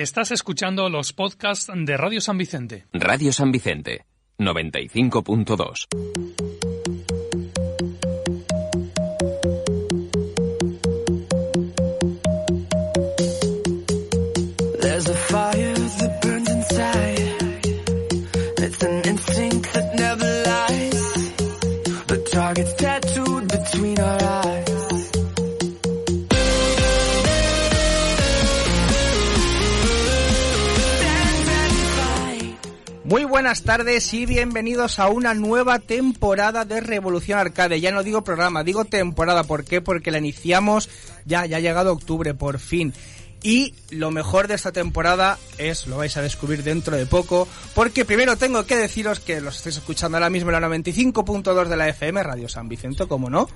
Estás escuchando los podcasts de Radio San Vicente. Radio San Vicente, 95.2. There's a fire that burns inside. It's an instinct that never lies. The target's tattooed between our eyes. Buenas tardes y bienvenidos a una nueva temporada de Revolución Arcade. Ya no digo programa, digo temporada. ¿Por qué? Porque la iniciamos ya, ya ha llegado octubre, por fin. Y lo mejor de esta temporada es, lo vais a descubrir dentro de poco, porque primero tengo que deciros que los estáis escuchando ahora mismo en la 95.2 de la FM, Radio San Vicente, como no.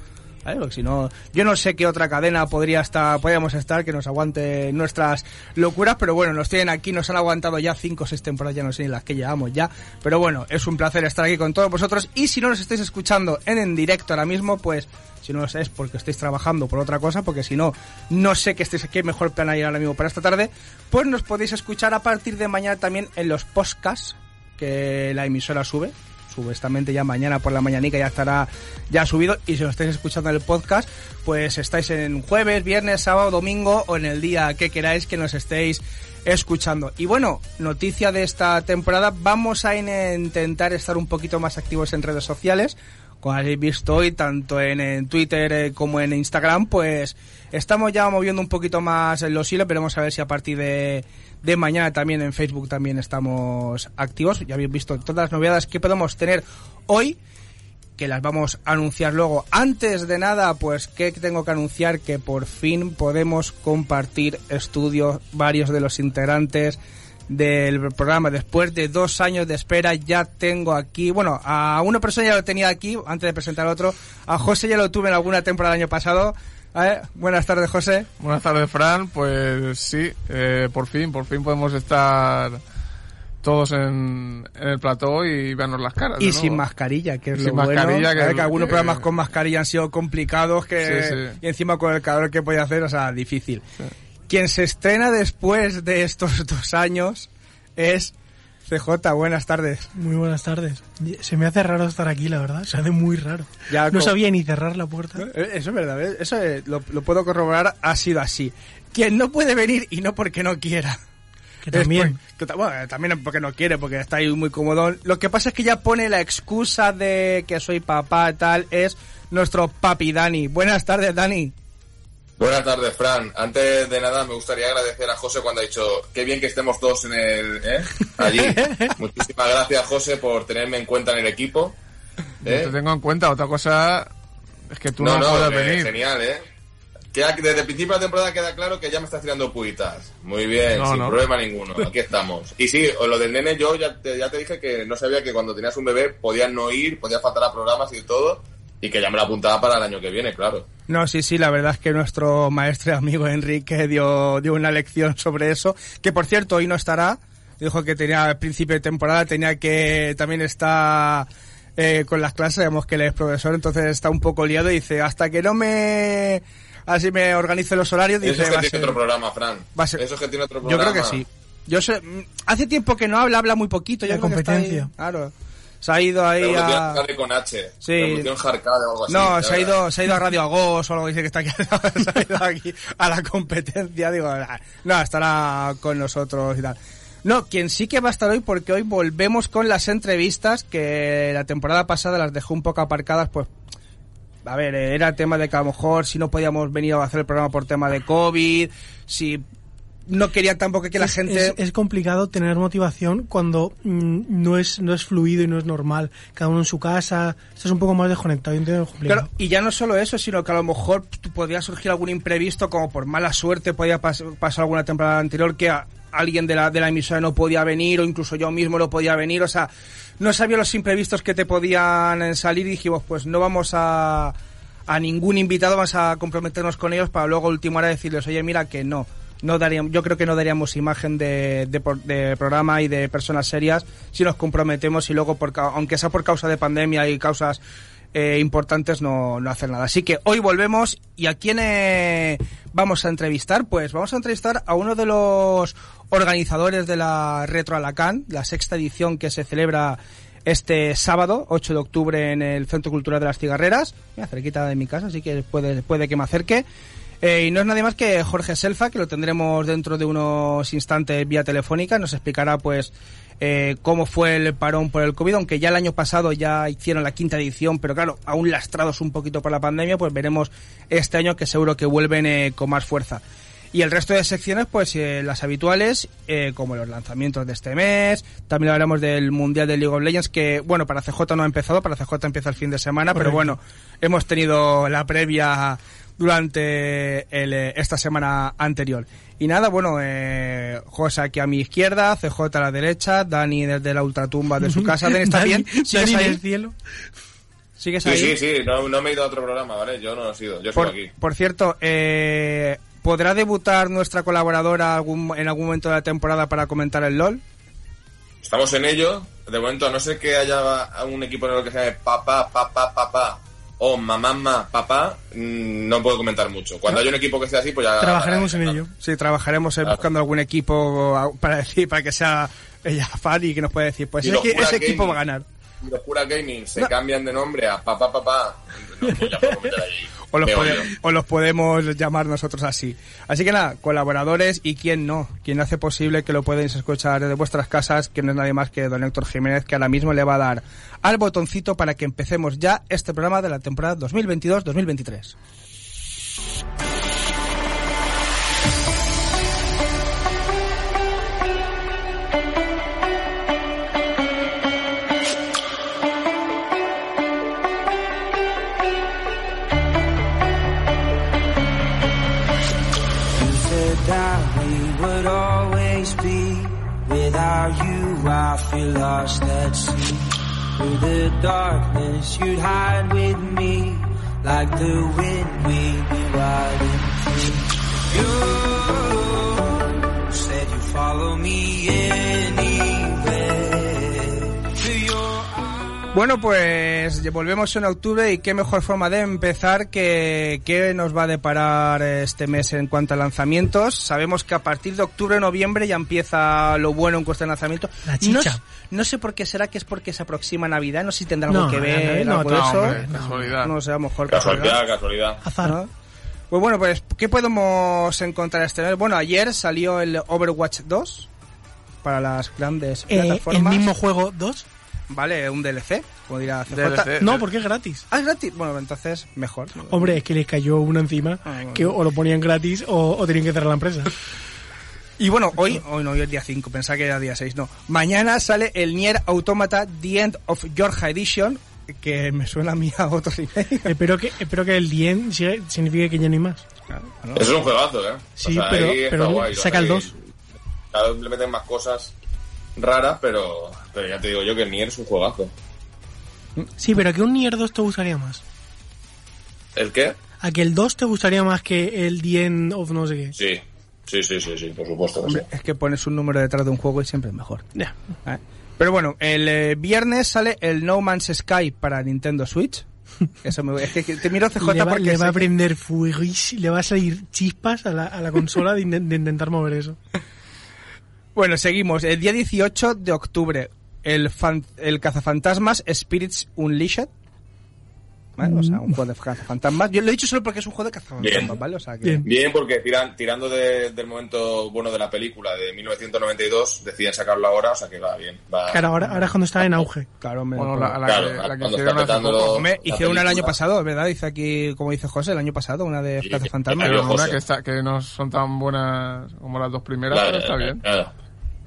¿Vale? Porque si no, yo no sé qué otra cadena podría estar, podríamos estar que nos aguante nuestras locuras, pero bueno, nos tienen aquí, nos han aguantado ya cinco o seis temporadas, ya no sé ni las que llevamos ya, pero bueno, es un placer estar aquí con todos vosotros. Y si no nos estáis escuchando en, en directo ahora mismo, pues si no lo sé es porque estáis trabajando por otra cosa, porque si no, no sé que estéis aquí, mejor plan ahí ahora mismo para esta tarde, pues nos podéis escuchar a partir de mañana también en los podcasts que la emisora sube, supuestamente ya mañana por la mañanica ya estará ya subido y si lo estáis escuchando en el podcast pues estáis en jueves, viernes, sábado, domingo o en el día que queráis que nos estéis escuchando. Y bueno, noticia de esta temporada, vamos a in- intentar estar un poquito más activos en redes sociales. Como habéis visto hoy, tanto en, Twitter eh, como en Instagram, pues estamos ya moviendo un poquito más los hilos. Veremos a ver si a partir de, de mañana también en Facebook también estamos activos. Ya habéis visto todas las novedades que podemos tener hoy que las vamos a anunciar luego. Antes de nada, pues que tengo que anunciar que por fin podemos compartir estudios varios de los integrantes del programa. Después de dos años de espera ya tengo aquí, bueno, a una persona ya lo tenía aquí antes de presentar a otro. A José ya lo tuve en alguna temporada el año pasado. Eh, Buenas tardes, José. Buenas tardes, Fran. Pues sí, eh, por fin, por fin podemos estar todos en, en el plató y vernos las caras. Y sin mascarilla, que es Sin lo bueno. que- algunos que- programas con mascarilla han sido complicados que Sí, sí. y encima con el calor que podía hacer, o sea, difícil. Quien se estrena después de estos dos años es CJ. Buenas tardes. Muy buenas tardes. Se me hace raro estar aquí, la verdad. Se hace muy raro. Ya no sabía ni cerrar la puerta. Eh, Eso es verdad, ¿ves? eso eh, lo, lo puedo corroborar, ha sido así. Quien no puede venir y no porque no quiera. Que también. Es por- que bueno, también porque no quiere, porque está ahí muy cómodo. Lo que pasa es que ya pone la excusa de que soy papá y tal, es nuestro papi Dani. Buenas tardes, Dani. Buenas tardes, Fran. Antes de nada, me gustaría agradecer a José cuando ha dicho qué bien que estemos todos en el, ¿eh? allí. Muchísimas gracias, José, por tenerme en cuenta en el equipo. Yo ¿eh? te tengo en cuenta. Otra cosa es que tú no, no, no, puedes venir. genial, ¿eh? Queda- desde el principio de la temporada queda claro que ya me estás tirando puitas. Muy bien, No, sin no. problema ninguno. Aquí estamos. Y sí, o lo del nene, yo ya te, ya te dije que no sabía que cuando tenías un bebé podías no ir, podías faltar a programas y todo, y que ya me lo apuntaba para el año que viene, claro. No, sí, sí, la verdad es que nuestro maestro y amigo Enrique dio, dio una lección sobre eso, que por cierto hoy no estará, dijo que tenía al principio de temporada, tenía que también está eh, con las clases, sabemos que él es profesor, entonces está un poco liado y dice, hasta que no me, así me organice los horarios, Eso dice, es que va tiene ser- otro programa, Fran. va a ser- Eso es que tiene otro Yo programa. creo que sí. Yo sé, mm, hace tiempo que no habla, habla muy poquito. Yo La que está ahí- competencia. claro. Se ha ido ahí Revolución a... Arcade con H. Sí. Revolución Arcade o algo así. No, se ha, ido, se ha ido a Radio Agos o algo, dice que está aquí, se ha ido aquí a la competencia, digo, ah, no, estará con nosotros y tal. No, quien sí que va a estar hoy porque hoy volvemos con las entrevistas que la temporada pasada las dejó un poco aparcadas, pues, a ver, era tema de que a lo mejor si no podíamos venir a hacer el programa por tema de COVID, si no quería tampoco que la es, gente... es- es complicado tener motivación cuando mm, no es no es fluido y no es normal. Cada uno en su casa. Estás un poco más desconectado. y. Claro, ya no solo eso, sino que a lo mejor podría surgir algún imprevisto, como por mala suerte podía pas- pasar alguna temporada anterior que a- alguien de la, de la emisora no podía venir, o incluso yo mismo no podía venir, o sea, no sabía los imprevistos que te podían eh, salir y dijimos, pues no vamos a, a ningún invitado, vamos a comprometernos con ellos para luego a última hora decirles, oye, mira que no. No daríamos, yo creo que no daríamos imagen de, de, de programa y de personas serias si nos comprometemos y luego, por, aunque sea por causa de pandemia y causas eh, importantes, no, no hacer nada. Así que hoy volvemos y a quién eh, vamos a entrevistar? Pues vamos a entrevistar a uno de los organizadores de la Retro Alacán, la sexta edición que se celebra este sábado, 8 de octubre, en el Centro Cultural de las Cigarreras, cerquita de mi casa, así que puede, puede que me acerque. Eh, y no es nadie más que Jorge Selfa, que lo tendremos dentro de unos instantes vía telefónica. Nos explicará, pues, eh, cómo fue el parón por el COVID, aunque ya el año pasado ya hicieron la quinta edición, pero claro, aún lastrados un poquito por la pandemia, pues veremos este año que seguro que vuelven eh, con más fuerza. Y el resto de secciones, pues eh, las habituales, como los lanzamientos de este mes. También hablaremos del Mundial de League of Legends, que, bueno, para CJ no ha empezado, para CJ empieza el fin de semana, pero bueno, hemos tenido la previa durante el, eh, esta semana anterior. Y nada, bueno, eh, José aquí a mi izquierda, CJ a la derecha, Dani desde la ultratumba de su casa. Dani, ¿estás Dani- bien? ¿Sigues Dani ahí? del cielo. ¿Sigues Sí, ahí? sí, sí, no, no me he ido a otro programa, ¿vale? Yo no he sido, yo sigo Por, aquí. por cierto, eh, ¿podrá debutar nuestra colaboradora algún, en algún momento de la temporada para comentar el LOL? Estamos en ello. De momento, a no ser que haya un equipo en el que se llame papá, papá, papá o mamá, papá, mm, no puedo comentar mucho. Cuando haya un equipo que sea así, pues ya... Trabajaremos en ello. Sí, trabajaremos eh, Claro. buscando algún equipo para decir, para que sea ella fan y que nos pueda decir, pues ese, ese equipo Gaming. va a ganar. Pura Gaming se No. cambian de nombre a papá, papá, no, pues ya puedo meter ahí. O los, Me pode- odio. o los podemos llamar nosotros así. Así que nada, colaboradores y quién no, quien hace posible que lo podéis escuchar desde vuestras casas, que no es nadie más que don Héctor Jiménez, que ahora mismo le va a dar al botoncito para que empecemos ya este programa de la temporada 2022-2023. I feel lost at sea. Through the darkness, you'd hide with me. Like the wind, we'd be riding free. You said you'd follow me anywhere. Bueno, pues volvemos en octubre y qué mejor forma de empezar que qué nos va a deparar este mes en cuanto a lanzamientos. Sabemos que a partir de octubre, noviembre ya empieza lo bueno en cuestión de lanzamiento. La chicha. No, no sé por qué será que es porque se aproxima Navidad, no sé si tendrá algo No, que ver, no, algo de no, eso. hombre, casualidad. No sé, a lo mejor Casualidad, casualidad. Azar. ¿no? Pues bueno, pues ¿qué podemos encontrar este mes? Bueno, ayer salió el Overwatch 2 para las grandes Eh, el plataformas. mismo juego 2. Vale, un DLC, como dirá CJ. DLC. No, porque es gratis. Ah, es gratis. Bueno, entonces mejor. Hombre, es que les cayó una encima Ah, bueno. que o lo ponían gratis o, o tenían que cerrar la empresa. Y bueno, hoy, hoy no, hoy es día 5, pensaba que era día 6, no. Mañana sale el Nier Automata The End of Georgia Edition, que me suena a mí a otro remake. espero que espero que el 10 siga- signifique que ya no hay más. Eso es un juegazo, ¿eh? Sí, pero- pero guay, saca el ahí dos. Cada vez le meten más cosas raras, pero, pero ya te digo yo que el Nier es un juegazo. Sí, pero a que un Nier 2 te gustaría más. ¿El qué? A que el 2 te gustaría más que el 10 of no sé qué. Sí, sí, sí, sí, sí, por supuesto. que Hombre, sí. es que pones un número detrás de un juego y siempre es mejor. Ya. ¿eh? Pero bueno, el eh, viernes sale el No Man's Sky para Nintendo Switch. Eso me, es que te miro CJ Le va, porque le va a que- prender fuego y le va a salir chispas a la, a la consola de, in- de intentar mover eso. Bueno, seguimos. El día 18 de octubre, el, fan- el cazafantasmas Spirits Unleashed. ¿Vale? O sea, un juego de cazafantasmas. Yo lo he dicho solo porque es un juego de cazafantasmas, Bien. ¿vale? O sea que... Bien. Bien, porque tiran, tirando de- del momento bueno de la película de 1992, deciden sacarlo ahora, o sea que va bien. Va, Claro, ahora, ahora es cuando está en auge. Claro, hombre, Bueno, la, a la Claro, que, la que hicieron hace poco. Hicieron una el año pasado, ¿verdad? Dice aquí, como dice José, el año pasado, una de Sí, cazafantasmas. Pero una que, está, que no son tan buenas como las dos primeras, pero está bien. la- Vale,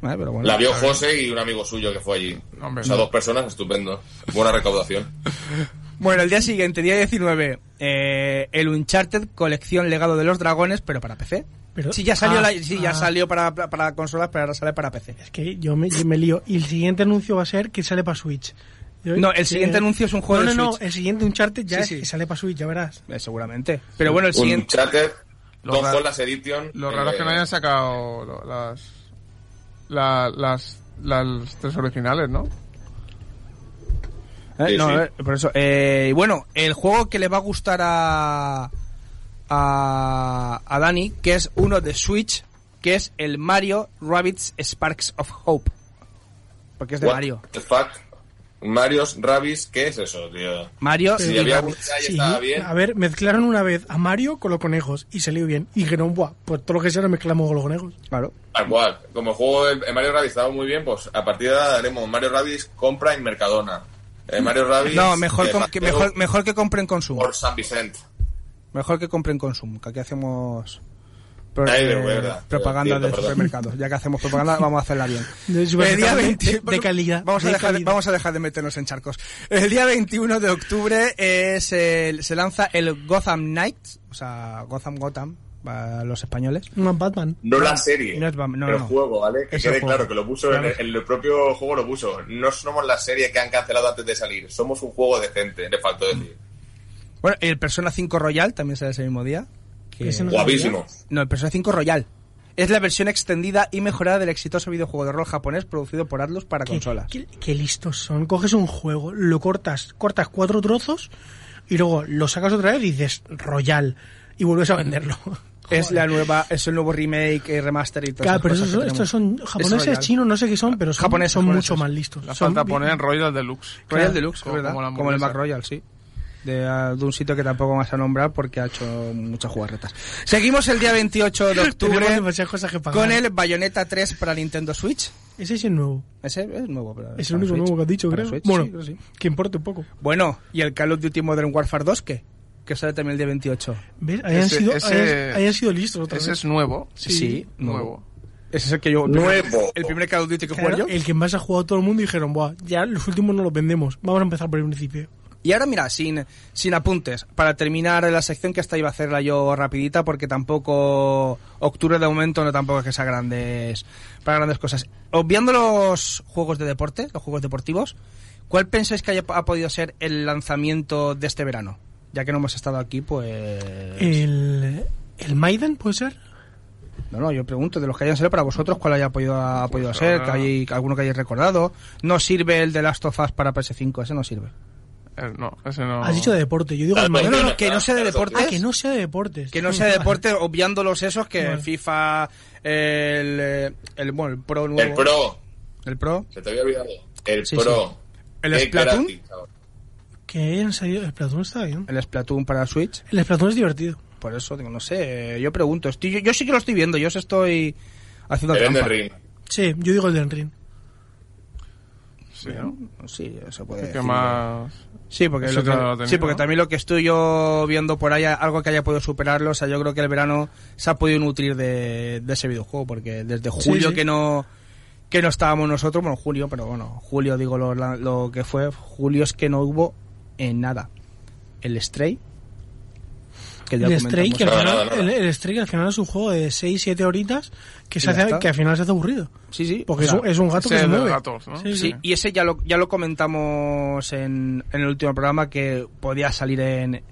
pero bueno. la vio José y un amigo suyo que fue allí. Hombre, o sea, no. dos personas, estupendo. Buena recaudación. Bueno, el día siguiente, día 19, eh, el Uncharted colección Legado de los Dragones, pero para PC. Pero- sí, ya salió, ah, la- sí, ya ah. salió para, para consolas, pero ahora sale para PC. Es que yo me, yo me lío. Y el siguiente anuncio va a ser que sale para Switch. No, el siguiente eh, anuncio es un juego no, de no, no, Switch. el siguiente Uncharted ya Sí, es sí. que sale para Switch, ya verás. Eh, seguramente. Pero bueno, el siguiente... Un Charter, Lo Don raro- Hollas Edition. Lo raro es que no eh, hayan sacado las, la- las, las tres originales, ¿no? Eh, Sí, no, sí. eh, por eso. Eh, y bueno, el juego que le va a gustar a, a, a Dani, que es uno de Switch, que es el Mario Rabbids Sparks of Hope. Porque es de What Mario. the fuck? Marios, Rabis, ¿qué es eso, tío? Mario Si había y Sí, estaba bien. a ver, mezclaron una vez a Mario con los conejos y salió bien. Y dijeron, buah, pues todo lo que sea lo mezclamos con los conejos. Claro. Tal cual. Como el juego el Mario Rabbids estaba muy bien, pues a partir de ahora haremos Mario Rabbids compra en Mercadona. El Mario Rabbids... No, mejor, eh, que, mejor, mejor que compren consumo. Por San Vicente. Mejor que compren consumo, que aquí hacemos pro- eh, propaganda Cierto, de supermercados. Ya que hacemos propaganda, vamos a hacerla bien. De El día supermercado de- 20 de calidad, Vamos a, de dejar, calidad. vamos a dejar de meternos en charcos. El día 21 de octubre es el- se lanza el Gotham Knights, o sea, Gotham Gotham, para los españoles. No, Batman. No la serie, No es Bam- no, el no. juego, ¿vale? Que Es quede juego. claro, que lo puso en, el, en el propio juego, lo puso. No somos la serie que han cancelado antes de salir, somos un juego decente, le faltó decir. Bueno, el Persona 5 Royal también sale ese mismo día. Que- no Guapísimo. No, el Persona 5 Royal. Es la versión extendida y mejorada del exitoso videojuego de rol japonés producido por Atlus para Qué, consolas. qué- qué listos son. Coges un juego, lo cortas, cortas cuatro trozos y luego lo sacas otra vez y dices Royal y vuelves a venderlo. Es la nueva, es el nuevo remake, eh, remaster y todo Claro, pero esos estos son japoneses, chinos, no sé qué son, pero son, Japoneses, son japoneses. mucho más listos. La Son falta bien- poner Royal Deluxe. Royal Claro. Deluxe, Como- ¿verdad? como el. Mac Royal, sí. De, de un sitio que tampoco vas a nombrar porque ha hecho muchas jugarretas. Seguimos el día 28 de octubre cosas que con el Bayonetta 3 para Nintendo Switch. Ese sí es nuevo. Ese es nuevo. pero Es el para único Switch. nuevo que has dicho, Para creo. Switch, bueno, sí, creo sí. que importa un poco. Bueno, y el Call of Duty Modern Warfare 2, ¿qué? Que sale también el día 28. ¿Ves? Hayan, Ese- sido, ese- hayan, hayan sido listos otra Ese vez. es nuevo. Sí, nuevo. Ese es el que yo... Nuevo. El primer Call of Duty que Claro, juego yo. el que más ha jugado todo el mundo y dijeron, Buah, ya los últimos no los vendemos. Vamos a empezar por el principio. Y ahora mira, sin, sin apuntes, para terminar la sección que esta iba a hacerla yo rapidita porque tampoco octubre de momento no tampoco es que sea grandes para grandes cosas. Obviando los juegos de deporte, los juegos deportivos, ¿cuál pensáis que haya, ha podido ser el lanzamiento de este verano? Ya que no hemos estado aquí, pues El, el Maiden, ¿puede ser? no, no, yo pregunto de los que hayan salido para vosotros cuál haya podido ha podido Pues ser, ahora- que hay alguno que hayáis recordado. No sirve el de Last of Us para PS5, ese no sirve. Eh, no, ese no. Has dicho de deporte, yo digo el Ah, No, Maiden. no, no, que no sea de deportes. Ah, que no sea de deportes. Que no sea deporte, obviando los esos que. FIFA, el, eh, el, bueno, el Pro nuevo. El Pro, El Pro. se te había olvidado. El Sí, Pro. El Qué Splatoon. Que hayan salido... El Splatoon está bien. El Splatoon para Switch. El Splatoon es divertido. Por eso, digo, no sé, yo pregunto. Estoy, yo, yo sí que lo estoy viendo, yo os estoy haciendo El Elden. Ring. Sí, yo digo el del Ring. Sí, ¿no? Sí, eso puede ¿Qué decir. más? Sí, porque, lo que- tenido, sí, porque ¿no? también lo que estoy yo viendo por ahí, algo que haya podido superarlo, o sea, yo creo que el verano se ha podido nutrir de, de ese videojuego, porque desde julio sí. que no que no estábamos nosotros, bueno, julio, pero bueno, julio digo lo, lo que fue, julio es que no hubo en nada. El Stray, que ya El Stray, que al final, nada, nada. El, el Stray, que al final es un juego de 6-7 horitas que, se hace, que al final se hace aburrido. Sí, sí. Porque o sea, es, un, es un gato que se mueve. gatos, ¿no? Sí, Sí, y ese ya lo, ya lo comentamos en, en el último programa que podía salir en,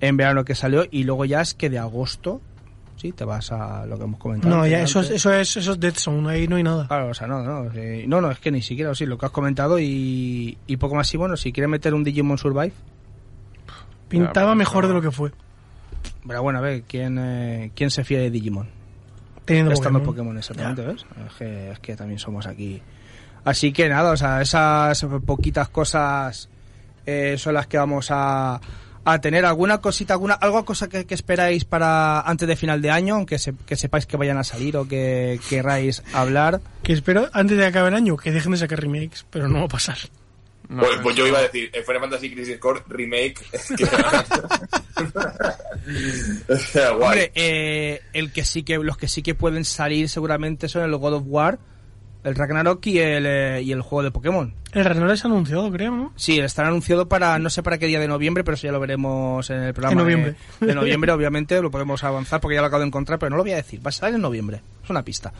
en verano que salió y luego ya es que de agosto, sí, te vas a lo que hemos comentado. No, ya eso es, eso es, eso es Dead Zone, ahí no hay nada. Claro, o sea, no, no, sí, no, no, es que ni siquiera, sí, lo que has comentado y, y poco más. Y bueno, si quieres meter un Digimon Survive, Pintaba pero mejor de lo que fue. Pero bueno, a ver, ¿quién, eh, ¿quién se fía de Digimon? Teniendo Estando Pokémon. Pokémon, exactamente, ¿ves? Es que, es que también somos aquí. Así que nada, o sea, esas poquitas cosas eh, son las que vamos a, a tener. ¿Alguna cosita, alguna, algo cosa que, que esperáis para antes de final de año, aunque se- que sepáis que vayan a salir o que queráis hablar? Que espero, antes de acabar el año, que dejen de sacar remakes, pero no va a pasar. No, pues, pues yo iba a decir, Final Fantasy Crisis Core Remake. Guay. Hombre, eh, el que sí que, los que sí que pueden salir seguramente son el God of War, el Ragnarok y el, eh, y el juego de Pokémon. El Ragnarok se ha anunciado, creo, ¿no? Sí, estará anunciado para, no sé para qué día de noviembre, pero eso ya lo veremos en el programa. En noviembre. De, de noviembre, obviamente, lo podemos avanzar porque ya lo acabo de encontrar, pero no lo voy a decir. Va a salir en noviembre. Es una pista.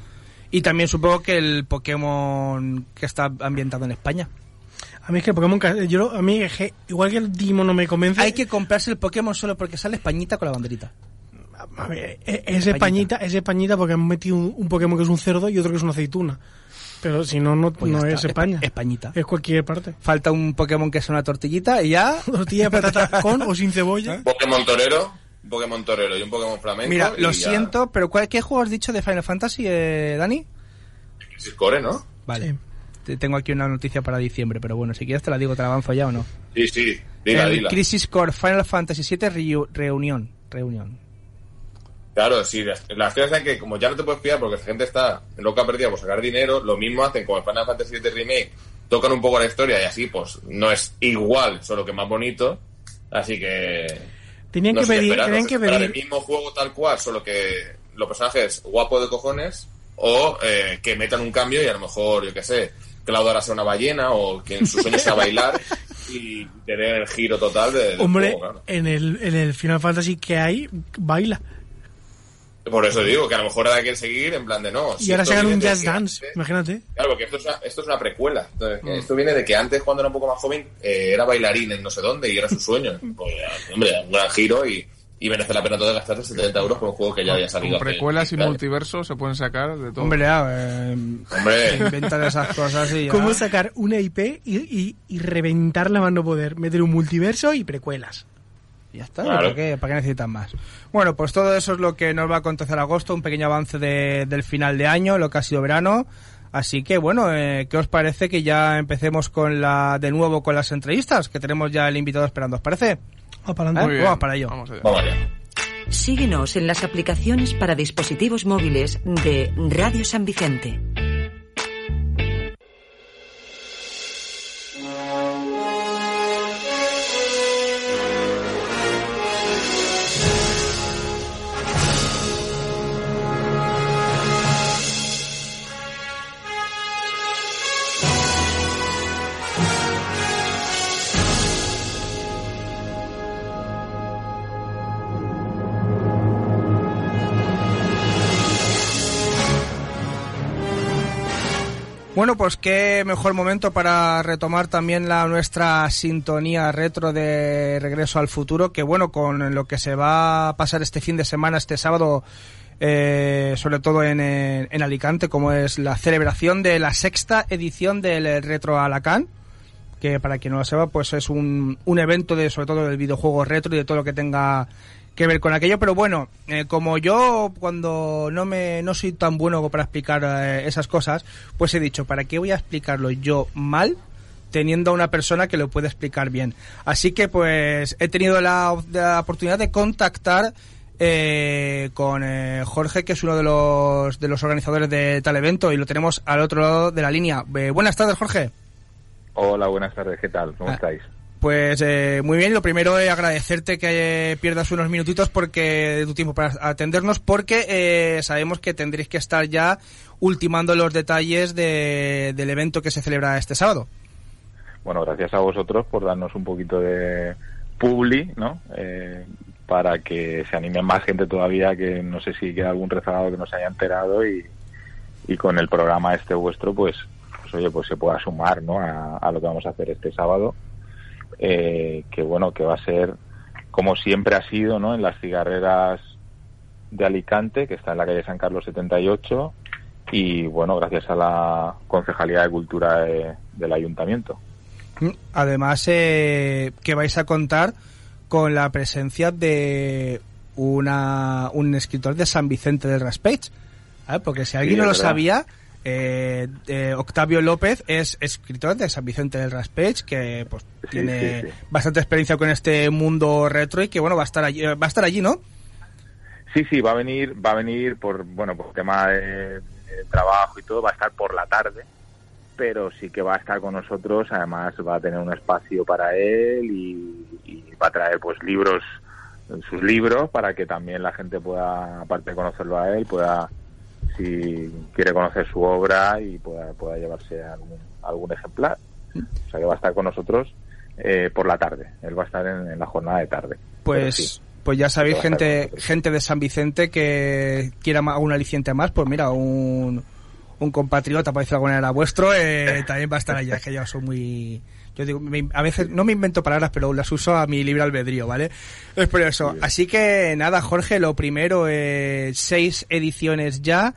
Y también supongo que el Pokémon que está ambientado en España. A mí es que el Pokémon, yo, lo- a mí, es que igual que el Digimon no me convence. Hay que comprarse el Pokémon solo porque sale Españita con la banderita. A ver, e- es Españita, es Españita porque han metido un, un Pokémon que es un cerdo y otro que es una aceituna. Pero si no, no, Pues no está, es España. Espa- Españita. Es cualquier parte. Falta un Pokémon que es una tortillita y ya. Tortilla de patata con o sin cebolla. Pokémon Torero. un Pokémon torero y un Pokémon flamenco. Mira, lo ya- siento, pero ¿cuál- ¿qué juego has dicho de Final Fantasy, eh, Dani? Crisis Core, ¿no? Vale. Sí. Te- Tengo aquí una noticia para diciembre, pero bueno, si quieres te la digo, te la avanzo ya o no. Sí, sí. Dila, dila. Crisis Core Final Fantasy VII Reu- Reunión. Reunión. Claro, sí. Las, las cosas es que como ya no te puedes pillar porque la gente está loca perdida por sacar dinero, lo mismo hacen con el Final Fantasy VII Remake. Tocan un poco la historia y así, pues, no es igual, solo que más bonito. Así que... Tenían no que pedir, esperar, tenían no que pedir. el mismo juego tal cual, solo que los personajes guapos de cojones o eh, que metan un cambio y a lo mejor, yo qué sé, Cloud ahora sea una ballena o que en sus sueños sea bailar y tener el giro total de, del Hombre, juego, claro. en, el, en el Final Fantasy que hay, baila. Por eso digo que a lo mejor ahora quieren seguir en plan de no. Y si ahora sacan un Jazz que Dance, antes- imagínate. Claro, porque esto es una, esto es una precuela. Entonces, Mm. Esto viene de que antes, cuando era un poco más joven, eh, era bailarín en no sé dónde y era su sueño. pues, hombre, un gran giro y, y merece la pena todo gastarse 70 euros por un juego que ya había salido. Con hace precuelas y 15 años. multiversos se pueden sacar de todo. Hombre, ya, eh, Hombre. inventan esas cosas y ya. ¿Cómo sacar una IP y, y, y reventarla más no poder? Meter un multiverso y precuelas. Ya está, Claro. ¿para, qué, ¿para qué necesitan más? Bueno, pues todo eso es lo que nos va a acontecer agosto, un pequeño avance de- del final de año, lo que ha sido verano. Así que bueno, eh, ¿qué os parece que ya empecemos con la de nuevo con las entrevistas? Que tenemos ya el invitado esperando, ¿os parece? Para adelante. Muy bien. Vamos para ello. Vamos allá. Vamos allá. Síguenos en las aplicaciones para dispositivos móviles de Radio San Vicente. Bueno, pues qué mejor momento para retomar también la nuestra sintonía retro de Regreso al Futuro, que bueno, con lo que se va a pasar este fin de semana, este sábado, eh, sobre todo en, en Alicante, como es la celebración de la sexta edición del Retro Alacant, que para quien no lo sepa, pues es un, un evento de sobre todo del videojuego retro y de todo lo que tenga que ver con aquello, pero bueno, eh, como yo cuando no me no soy tan bueno para explicar eh, esas cosas, pues he dicho, ¿para qué voy a explicarlo yo mal? teniendo a una persona que lo puede explicar bien. Así que pues he tenido la, la oportunidad de contactar eh, con eh, Jorge, que es uno de los, de los organizadores de tal evento, y lo tenemos al otro lado de la línea. Eh, buenas tardes, Jorge. Hola, buenas tardes, ¿qué tal? ¿Cómo Ah. estáis? Pues eh, muy bien, lo primero es agradecerte que eh, pierdas unos minutitos porque de tu tiempo para atendernos, porque eh, sabemos que tendréis que estar ya ultimando los detalles de- del evento que se celebra este sábado. Bueno, gracias a vosotros por darnos un poquito de publi, ¿no? Eh, para que se anime más gente todavía, que no sé si queda algún rezagado que no se haya enterado y, con el programa este vuestro, pues, pues oye, pues se pueda sumar, ¿no? A lo que vamos a hacer este sábado, eh, que bueno, que va a ser como siempre ha sido, ¿no? En las cigarreras de Alicante, que está en la calle San Carlos 78, y bueno, gracias a la Concejalía de Cultura de- del Ayuntamiento. Mm, Además, eh, que vais a contar con la presencia de una, un escritor de San Vicente del Raspech. ¿vale? Porque si alguien Sí, no lo verdad. sabía, eh, eh, Octavio López es escritor de San Vicente del Raspech, que pues Sí, tiene sí, sí. bastante experiencia con este mundo retro y que bueno va a estar allí, eh, va a estar allí, ¿no? Sí, sí, va a venir, va a venir por, bueno, por tema de, de trabajo y todo, va a estar por la tarde, pero sí que va a estar con nosotros, además va a tener un espacio para él y, y va a traer pues libros, sus libros, para que también la gente pueda, aparte de conocerlo a él, pueda, si quiere conocer su obra y pueda, pueda llevarse algún, algún ejemplar. O sea que va a estar con nosotros eh, por la tarde, él va a estar en, en la jornada de tarde. Pues, sí. pues ya sabéis, gente, gente de San Vicente que quiera un aliciente más, pues mira, un, un compatriota, de alguna manera, vuestro, eh, también va a estar allá, que ya son muy... Yo digo, me- a veces no me invento palabras, pero las uso a mi libre albedrío, ¿vale? Es por eso. Así que nada, Jorge, lo primero, eh, seis ediciones ya.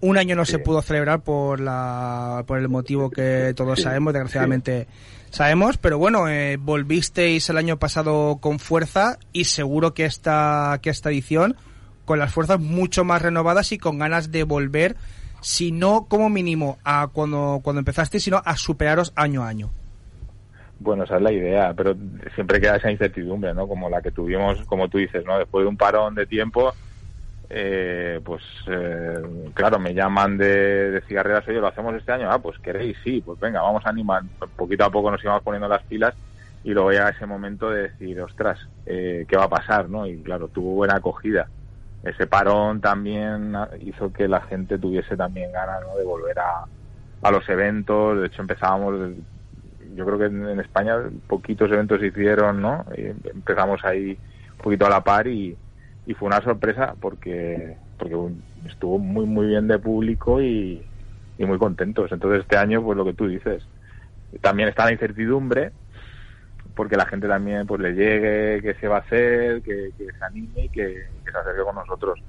Un año no se pudo celebrar por la por el motivo que todos sabemos, desgraciadamente sabemos, pero bueno, eh, volvisteis el año pasado con fuerza y seguro que esta que esta edición con las fuerzas mucho más renovadas y con ganas de volver, si no como mínimo a cuando cuando empezasteis, sino a superaros año a año. Bueno, esa es la idea, pero siempre queda esa incertidumbre, ¿no? Como la que tuvimos, como tú dices, ¿no? Después de un parón de tiempo, eh, pues eh, claro, me llaman de, de cigarreras, oye, ¿lo hacemos este año? Ah, pues queréis, sí, pues venga, vamos a animar. Poquito a poco nos íbamos poniendo las pilas y luego llega ese momento de decir, ostras, eh, ¿qué va a pasar? ¿no? Y claro, tuvo buena acogida. Ese parón también hizo que la gente tuviese también ganas ¿no? de volver a, a los eventos. De hecho, empezábamos, yo creo que en, España poquitos eventos se hicieron, ¿no? Y empezamos ahí un poquito a la par y, fue una sorpresa porque porque estuvo muy muy bien de público y, muy contentos. Entonces este año pues lo que tú dices también está la incertidumbre porque la gente también pues le llegue qué se va a hacer que, que se anime y que, que, se acerque con nosotros.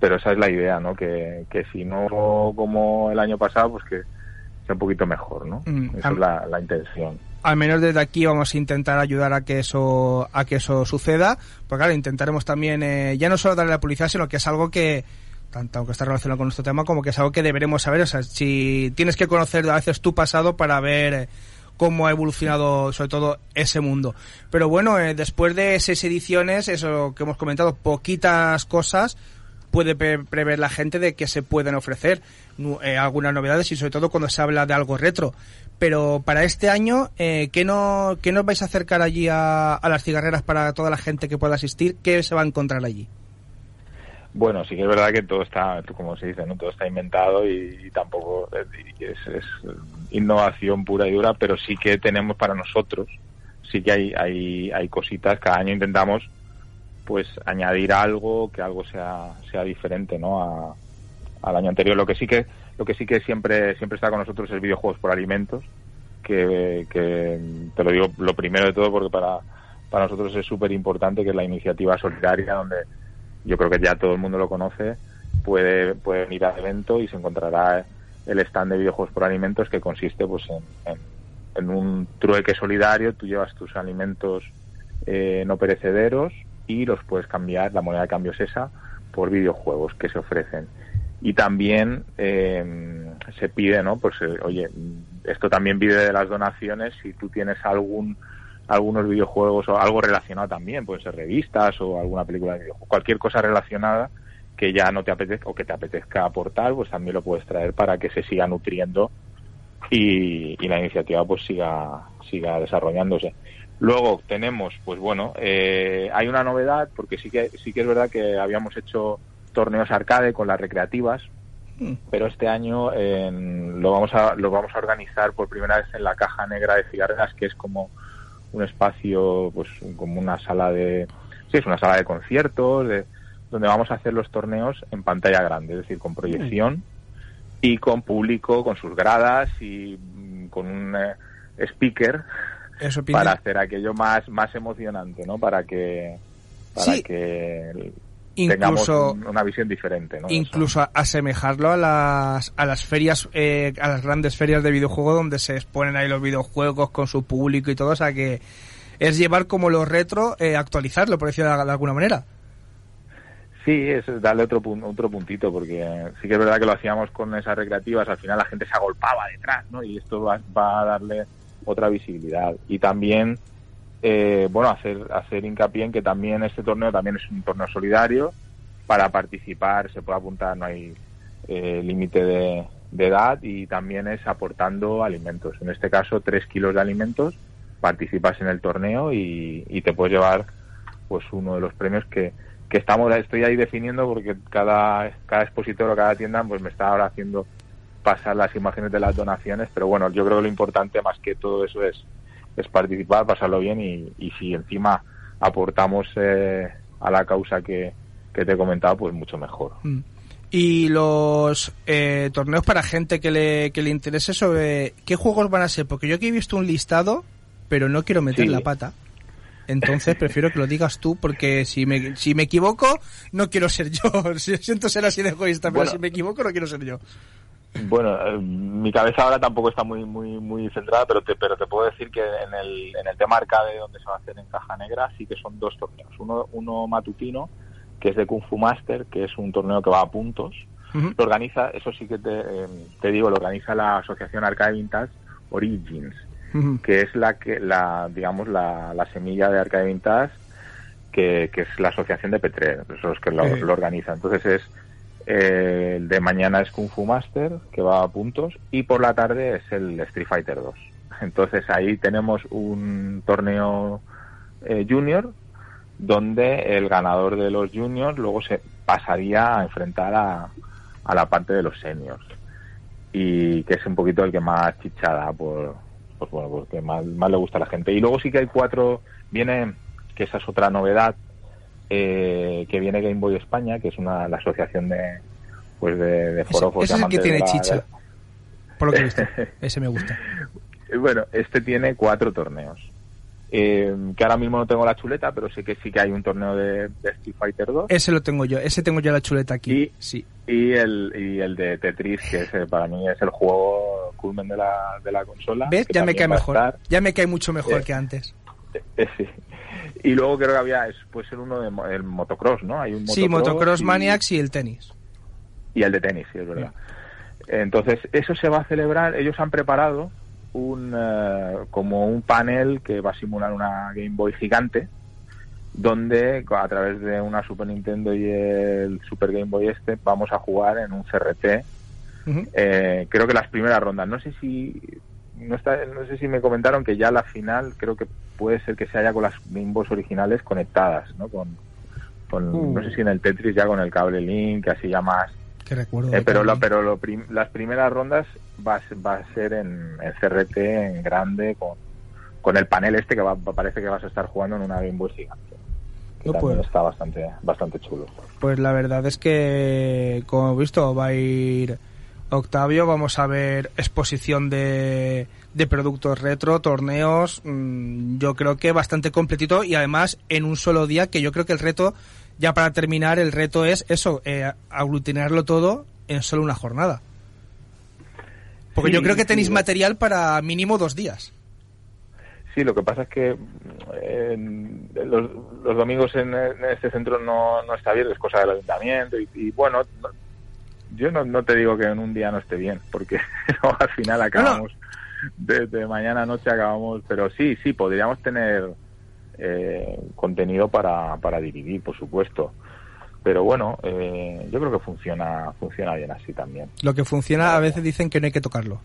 Pero esa es la idea no que, que si no como el año pasado pues que sea un poquito mejor no mm, esa es la, la intención. Al menos desde aquí vamos a intentar ayudar a que eso a que eso suceda porque claro intentaremos también eh, ya no solo darle la publicidad sino que es algo que tanto aunque está relacionado con nuestro tema como que es algo que deberemos saber. O sea si tienes que conocer a veces tu pasado para ver eh, cómo ha evolucionado sobre todo ese mundo. Pero bueno eh, después de seis ediciones eso que hemos comentado poquitas cosas puede pre prever la gente de que se pueden ofrecer eh, algunas novedades y sobre todo cuando se habla de algo retro. Pero para este año, eh, ¿qué, no, ¿qué nos vais a acercar allí a, a, las cigarreras para toda la gente que pueda asistir? ¿Qué se va a encontrar allí? Bueno, sí que es verdad que todo está, como se dice, ¿no? todo está inventado y, y tampoco es, es, innovación pura y dura, pero sí que tenemos para nosotros, sí que hay, hay, hay cositas, cada año intentamos pues añadir algo que algo sea sea diferente no a, al año anterior. Lo que sí que lo que sí que siempre siempre está con nosotros es videojuegos por alimentos que, que te lo digo lo primero de todo porque para para nosotros es súper importante que es la iniciativa solidaria donde yo creo que ya todo el mundo lo conoce puede puede venir al evento y se encontrará el stand de videojuegos por alimentos que consiste pues en, en, un trueque solidario. Tú llevas tus alimentos eh, no perecederos y los puedes cambiar, la moneda de cambio es esa, por videojuegos que se ofrecen. Y también eh, se pide, ¿no? Pues, eh, oye, esto también pide de las donaciones, si tú tienes algún algunos videojuegos o algo relacionado también, pueden ser revistas o alguna película de videojuegos, cualquier cosa relacionada que ya no te apetezca o que te apetezca aportar, pues también lo puedes traer para que se siga nutriendo y, y la iniciativa pues siga siga desarrollándose. Luego tenemos, pues bueno, eh, hay una novedad porque sí que sí que es verdad que habíamos hecho torneos arcade con las recreativas, mm. pero este año eh, lo vamos a lo vamos a organizar por primera vez en la caja negra de cigarreras, que es como un espacio, pues como una sala de, sí es una sala de conciertos, de, donde vamos a hacer los torneos en pantalla grande, es decir, con proyección mm. y con público, con sus gradas y mm, con un eh, speaker eso para hacer aquello más más emocionante, ¿no? Para que para sí. que incluso tengamos una visión diferente, ¿no? Incluso Eso. asemejarlo a las a las ferias eh, a las grandes ferias de videojuegos donde se exponen ahí los videojuegos con su público y todo, o sea que es llevar como lo retro eh, actualizarlo, por decirlo de, de alguna manera. Sí, es darle otro, otro puntito, porque sí que es verdad que lo hacíamos con esas recreativas, al final la gente se agolpaba detrás, ¿no? Y esto va, va a darle otra visibilidad. Y también, eh, bueno, hacer, hacer hincapié en que también este torneo también es un torneo solidario. Para participar se puede apuntar, no hay eh, límite de, edad y también es aportando alimentos. En este caso, tres kilos de alimentos. Participas en el torneo y, y te puedes llevar pues uno de los premios que, que estamos estoy ahí definiendo porque cada cada expositor o cada tienda pues me está ahora haciendo pasar las imágenes de las donaciones, pero bueno, yo creo que lo importante más que todo eso es, es participar, pasarlo bien y, y si encima aportamos eh, a la causa que, que, te he comentado, pues mucho mejor. Mm. Y los eh, torneos para gente que le, que le interese sobre qué juegos van a ser, porque yo aquí he visto un listado, pero no quiero meter Sí. la pata. Entonces prefiero que lo digas tú porque si me, si me equivoco no quiero ser yo. Siento ser así de egoísta, pero Bueno. si me equivoco no quiero ser yo. Bueno, eh, mi cabeza ahora tampoco está muy muy muy centrada, pero te, pero te puedo decir que en el, en el tema arcade donde se va a hacer en Caja Negra sí que son dos torneos. Uno, uno matutino, que es de Kung Fu Master, que es un torneo que va a puntos. Lo organiza, eso sí que te, eh, te digo, lo organiza la Asociación Arcade Vintage Origins, que es la que, la, digamos, la, la semilla de Arcade Vintage, que, que es la asociación de Petrer, esos que lo, Sí. lo organiza. Entonces es, el de mañana es Kung Fu Master, que va a puntos, y por la tarde es el Street Fighter 2. Entonces ahí tenemos un torneo eh, junior, donde el ganador de los juniors luego se pasaría a enfrentar a, a la parte de los seniors y que es un poquito el que más chichada por pues bueno porque más, más le gusta a la gente y luego sí que hay cuatro viene que esa es otra novedad eh, que viene Game Boy España que es una la asociación de pues de, de forofos ese es el que tiene la- chicha. Por lo que he visto. Ese me gusta. Eh, Bueno, este tiene cuatro torneos. Eh, que ahora mismo no tengo la chuleta, pero sé que sí que hay un torneo de, de Street Fighter 2 Ese lo tengo yo. Ese tengo yo la chuleta aquí. Y- Sí. y el, y el de Tetris, que es, para mí es el juego culmen de la, de la consola. ¿Ves? Ya me cae mejor. estar. Ya me cae mucho mejor Eh, que antes. Eh, sí. Y luego creo que había, puede ser uno de el motocross, ¿no? Hay un Sí, Motocross y- Maniacs y el tenis. y el de tenis, sí, es verdad. Entonces, eso se va a celebrar, ellos han preparado un eh, como un panel que va a simular una Game Boy gigante, donde a través de una Super Nintendo y el Super Game Boy este vamos a jugar en un CRT. Eh, creo que las primeras rondas, no sé si no está, no sé si me comentaron que ya la final creo que puede ser que se haya con las Game Boys originales conectadas, ¿no? Con, con Uh. no sé si en el Tetris ya con el cable Link, así ya más Que recuerdo. eh, pero lo, pero lo prim- las primeras rondas va a ser, va a ser en, en CRT, en grande, con, con el panel este que va, parece que vas a estar jugando en una Boy gigante. No, pues- está bastante, bastante chulo. Pues la verdad es que, como he visto, va a ir Octavio, vamos a ver exposición de, de productos retro, torneos, mm, yo creo que bastante completito y además en un solo día, que yo creo que el reto, ya para terminar, el reto es eso, eh, aglutinarlo todo en solo una jornada. Porque Sí, yo creo que tenéis lo- material para mínimo dos días. Sí, lo que pasa es que eh, los, los domingos en, en este centro no, no está abierto, es cosa del ayuntamiento y, y bueno, no- yo no, no te digo que en un día no esté bien, porque al final acabamos, de, de mañana a noche acabamos, pero sí, sí, podríamos tener eh, contenido para, para dividir, por supuesto. Pero bueno, eh, yo creo que funciona funciona bien así también. Lo que funciona a veces dicen que no hay que tocarlo.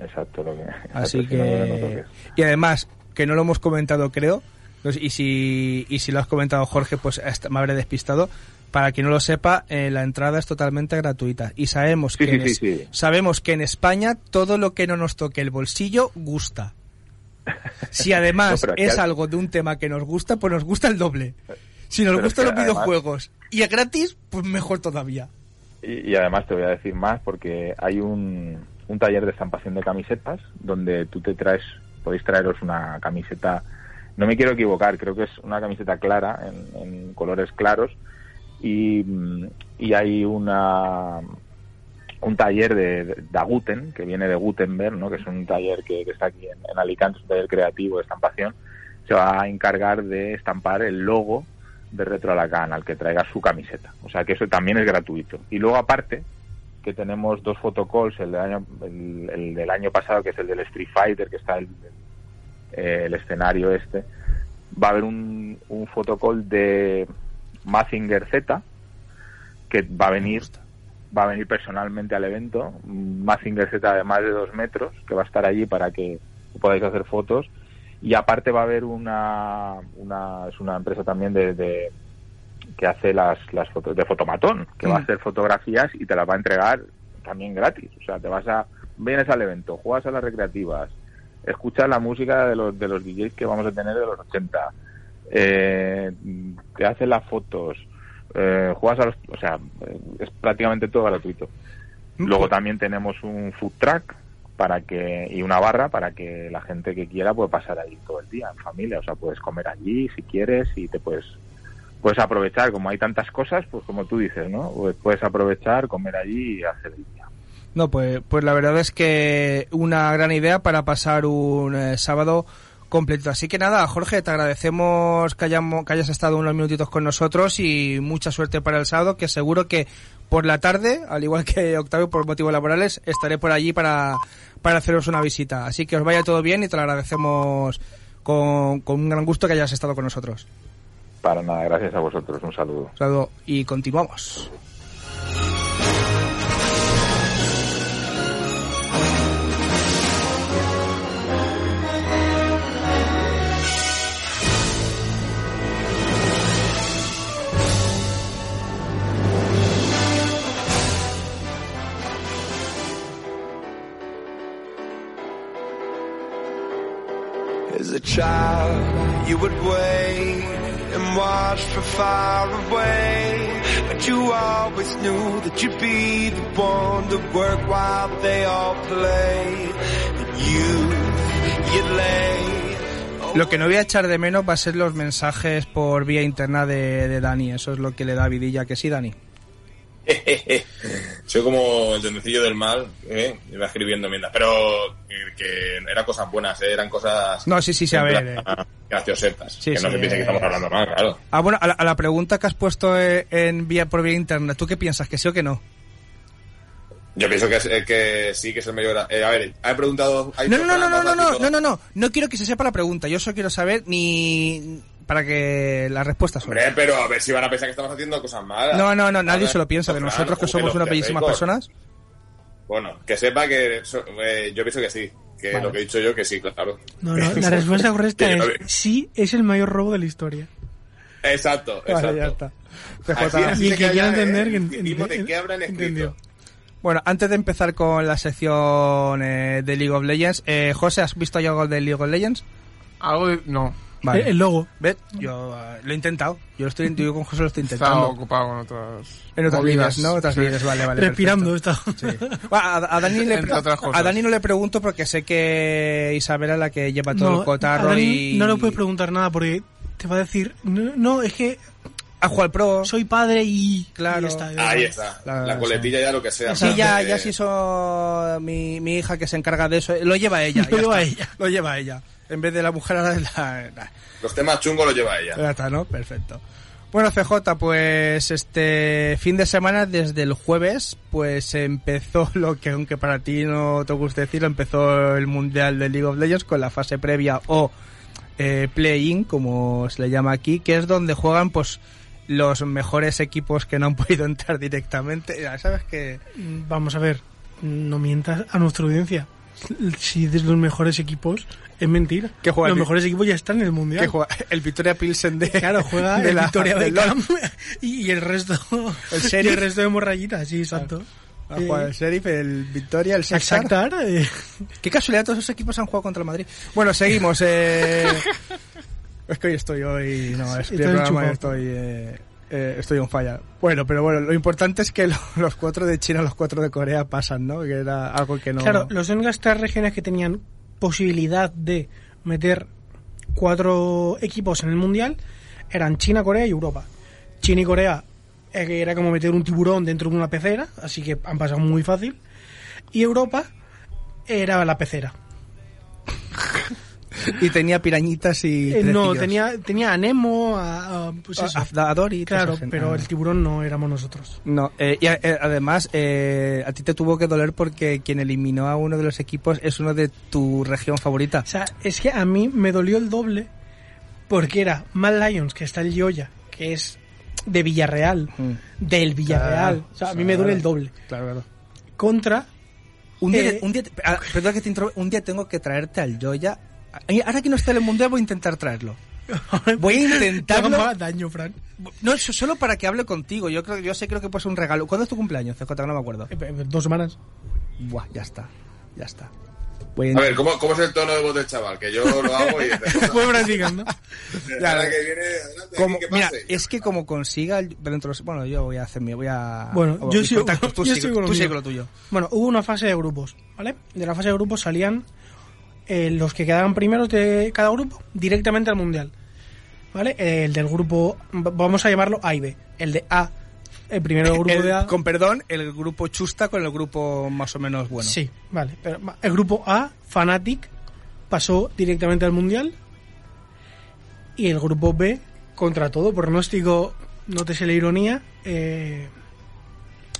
Exacto, lo que, Así no, no que... toques. Y además, que no lo hemos comentado, creo, no sé, y si, y si lo has comentado Jorge, pues hasta me habré despistado. Para quien no lo sepa, eh, la entrada es totalmente gratuita. Y sabemos, Sí, que sí, en sí, es- sí. sabemos que en España todo lo que no nos toque el bolsillo gusta. Si además No, es al- algo de un tema que nos gusta, pues nos gusta el doble. Si nos Pero gustan los además- videojuegos y es gratis, pues mejor todavía. Y, y además te voy a decir más porque hay un, un taller de estampación de camisetas donde tú te traes, podéis traeros una camiseta, no me quiero equivocar, creo que es una camiseta clara, en, en colores claros, y, y hay una un taller de, de, de Aguten, que viene de Gutenberg, ¿no? que es un taller que, está aquí en, en Alicante, un taller creativo de estampación, se va a encargar de estampar el logo de Retro Alacán al que traiga su camiseta. O sea que eso también es gratuito. Y luego aparte que tenemos dos photocalls, el del año, el, el del año pasado que es el del Street Fighter, que está el, el, el escenario este, va a haber un, un photocall de Mazinger Z que va a venir va a venir personalmente al evento, Mazinger Z de más de dos metros, que va a estar allí para que podáis hacer fotos. Y aparte va a haber una, una es una empresa también de, de que hace las, las fotos de fotomatón que mm. va a hacer fotografías y te las va a entregar también gratis. O sea te vas a vienes al evento juegas a las recreativas escuchas la música de los de los DJs que vamos a tener de los 80 eh, te hacen las fotos eh, juegas a los o sea es prácticamente todo gratuito. Luego también tenemos un food track para que y una barra para que la gente que quiera pueda pasar allí todo el día en familia. O sea puedes comer allí si quieres y te puedes puedes aprovechar. Como hay tantas cosas pues como tú dices no Pues puedes aprovechar comer allí y hacer el día. No, pues, pues la verdad es que una gran idea para pasar un eh, sábado completo. Así que nada, Jorge, te agradecemos que, hayamos, que hayas estado unos minutitos con nosotros y mucha suerte para el sábado, que seguro que por la tarde, al igual que Octavio por motivos laborales, estaré por allí para, para haceros una visita. Así que os vaya todo bien y te lo agradecemos con, con un gran gusto que hayas estado con nosotros. para nada gracias a vosotros un saludo Un saludo y continuamos. Child, you would wait and watch from far away. But you always knew that you'd be the one to work while they all play. And you, you'd lay. Lo que no voy a echar de menos va a ser los mensajes por vía interna de, de Dani. Eso es lo que le da vidilla. Que sí, Dani. Soy como el duendecillo del mal, ¿eh? iba escribiendo enmiendas, pero que, eran cosas buenas, ¿eh? eran cosas No, sí, sí, sí, a ver, plan graciosetas, Sí, que no sí, se piense eh, que estamos hablando mal, claro. Ah, bueno, a la, a la pregunta que has puesto eh, en vía por vía interna, ¿tú qué piensas? ¿Que sí o que no? Yo pienso que, es- eh, que sí, que es el mayor... eh, a ver, he preguntado... No, no, no, no, no, no, no, no, no, no quiero que se sepa la pregunta. Yo solo quiero saber ni para que la respuesta son. Hombre, pero a ver si van a pensar que estamos haciendo cosas malas. No, no, no, nadie se lo piensa de nosotros que somos unas bellísimas personas. Bueno, que sepa que so- eh, yo pienso que sí, que Vale. lo que he dicho yo que sí, claro. No, no, la respuesta correcta es sí, es el mayor robo de la historia. Exacto, exacto. Vale, ya está. Así- Y el que quiera calla, entender, ¿eh? que ent- Tipo, ¿de qué habrán escrito? entendió. Bueno, antes de empezar con la sección eh, de League of Legends, eh, José, ¿has visto ya algo de League of Legends? Algo de... No, Vale. El, el logo. ¿Ves? Yo eh, lo he intentado. Yo, lo estoy, yo con José lo estoy estaba intentando. ocupado con otras... En otras líneas, ¿no? Otras Sí. vale, vale. Respirando está. Bueno, a, a Dani le, a no le pregunto porque sé que Isabel es la que lleva todo el a cotarro Dani y... no le puedes preguntar nada porque te va a decir, no, no, es que A jugar pro. soy padre y... Claro. y está. Ahí está, La- la, coletilla ya lo que sea. Sí, ya, ya si eso mi, mi hija que se encarga de eso, lo lleva ella. Lo lleva está. ella. Lo lleva ella. En vez de la mujer ahora es la, la- Los temas chungos los lleva ella. ya está, ¿no? Perfecto. Bueno, CJ, pues este fin de semana, desde el jueves, pues empezó lo que, aunque para ti no te guste decirlo, empezó el Mundial de League of Legends con la fase previa o eh, play-in, como se le llama aquí, que es donde juegan, pues, los mejores equipos que no han podido entrar directamente. Ya ¿Sabes que Vamos a ver, no mientas a nuestra audiencia. Si de los mejores equipos, es mentira. Juega los el- mejores equipos ya están en el Mundial. juega el Victoria Pilsen de Claro, juega de el la- Victoria del Beckham y, y el resto El y el resto de morrayitas, sí, exacto. Jugado el Sheriff, el Victoria, el Eh, Shakhtar. Eh, Qué casualidad, todos esos equipos han jugado contra el Madrid. Bueno, seguimos. Eh... es que hoy estoy hoy... No, es enchufado. estoy... Eh... estoy on fire. Bueno, pero bueno, lo importante es que lo- los cuatro de China, los cuatro de Corea pasan, ¿no? Que era algo que no... Claro, las únicas tres regiones que tenían posibilidad de meter cuatro equipos en el Mundial eran China, Corea y Europa. China y Corea eh, era como meter un tiburón dentro de una pecera, así que han pasado muy fácil. Y Europa era la pecera. Y tenía pirañitas y... Eh, no, tenía, tenía a Nemo, a, a- pues eso. A- a Dory Claro, pero Ah. el tiburón no éramos nosotros. No, eh, y eh, además eh, a ti te tuvo que doler porque quien eliminó a uno de los equipos es uno de tu región favorita. O sea, es que a mí me dolió el doble porque era Mad Lions, que está el Yoya, que es de Villarreal, Mm. del Villarreal. Claro, o sea, a mí me duele el doble. Claro, claro. Contra Un día, Eh, un día, ah, perdón que te un día tengo que traerte al Joya. Ahora que no está en el mundial voy a intentar traerlo. Voy a más daño, Fran. No, eso solo para que hable contigo. Yo creo, yo sé, creo que puede ser un regalo. ¿Cuándo es tu cumpleaños, CJ? No me acuerdo. Eh, eh, Dos semanas. Buah, ya está, ya está. Voy A ver, ¿cómo, ¿cómo es el tono de voz del chaval? Que yo lo hago y... Fue practicando. La verdad que viene... adelante, como, que mira, es que como consiga el- dentro de los- bueno yo voy a hacer mi voy a Bueno, yo sigo, tú yo sigue- sigo tú lo tuyo Bueno, hubo una fase de grupos, ¿vale? De la fase de grupos salían eh, los que quedaban primeros de cada grupo directamente al mundial, ¿vale? El del grupo, vamos a llamarlo A y B. El de A, el primero del grupo El- de A. con perdón el grupo chusta con el grupo más o menos bueno Sí, vale. Pero el grupo A, Fanatic, pasó directamente al mundial. Y el grupo B, contra todo pronóstico, no te sé la ironía, eh,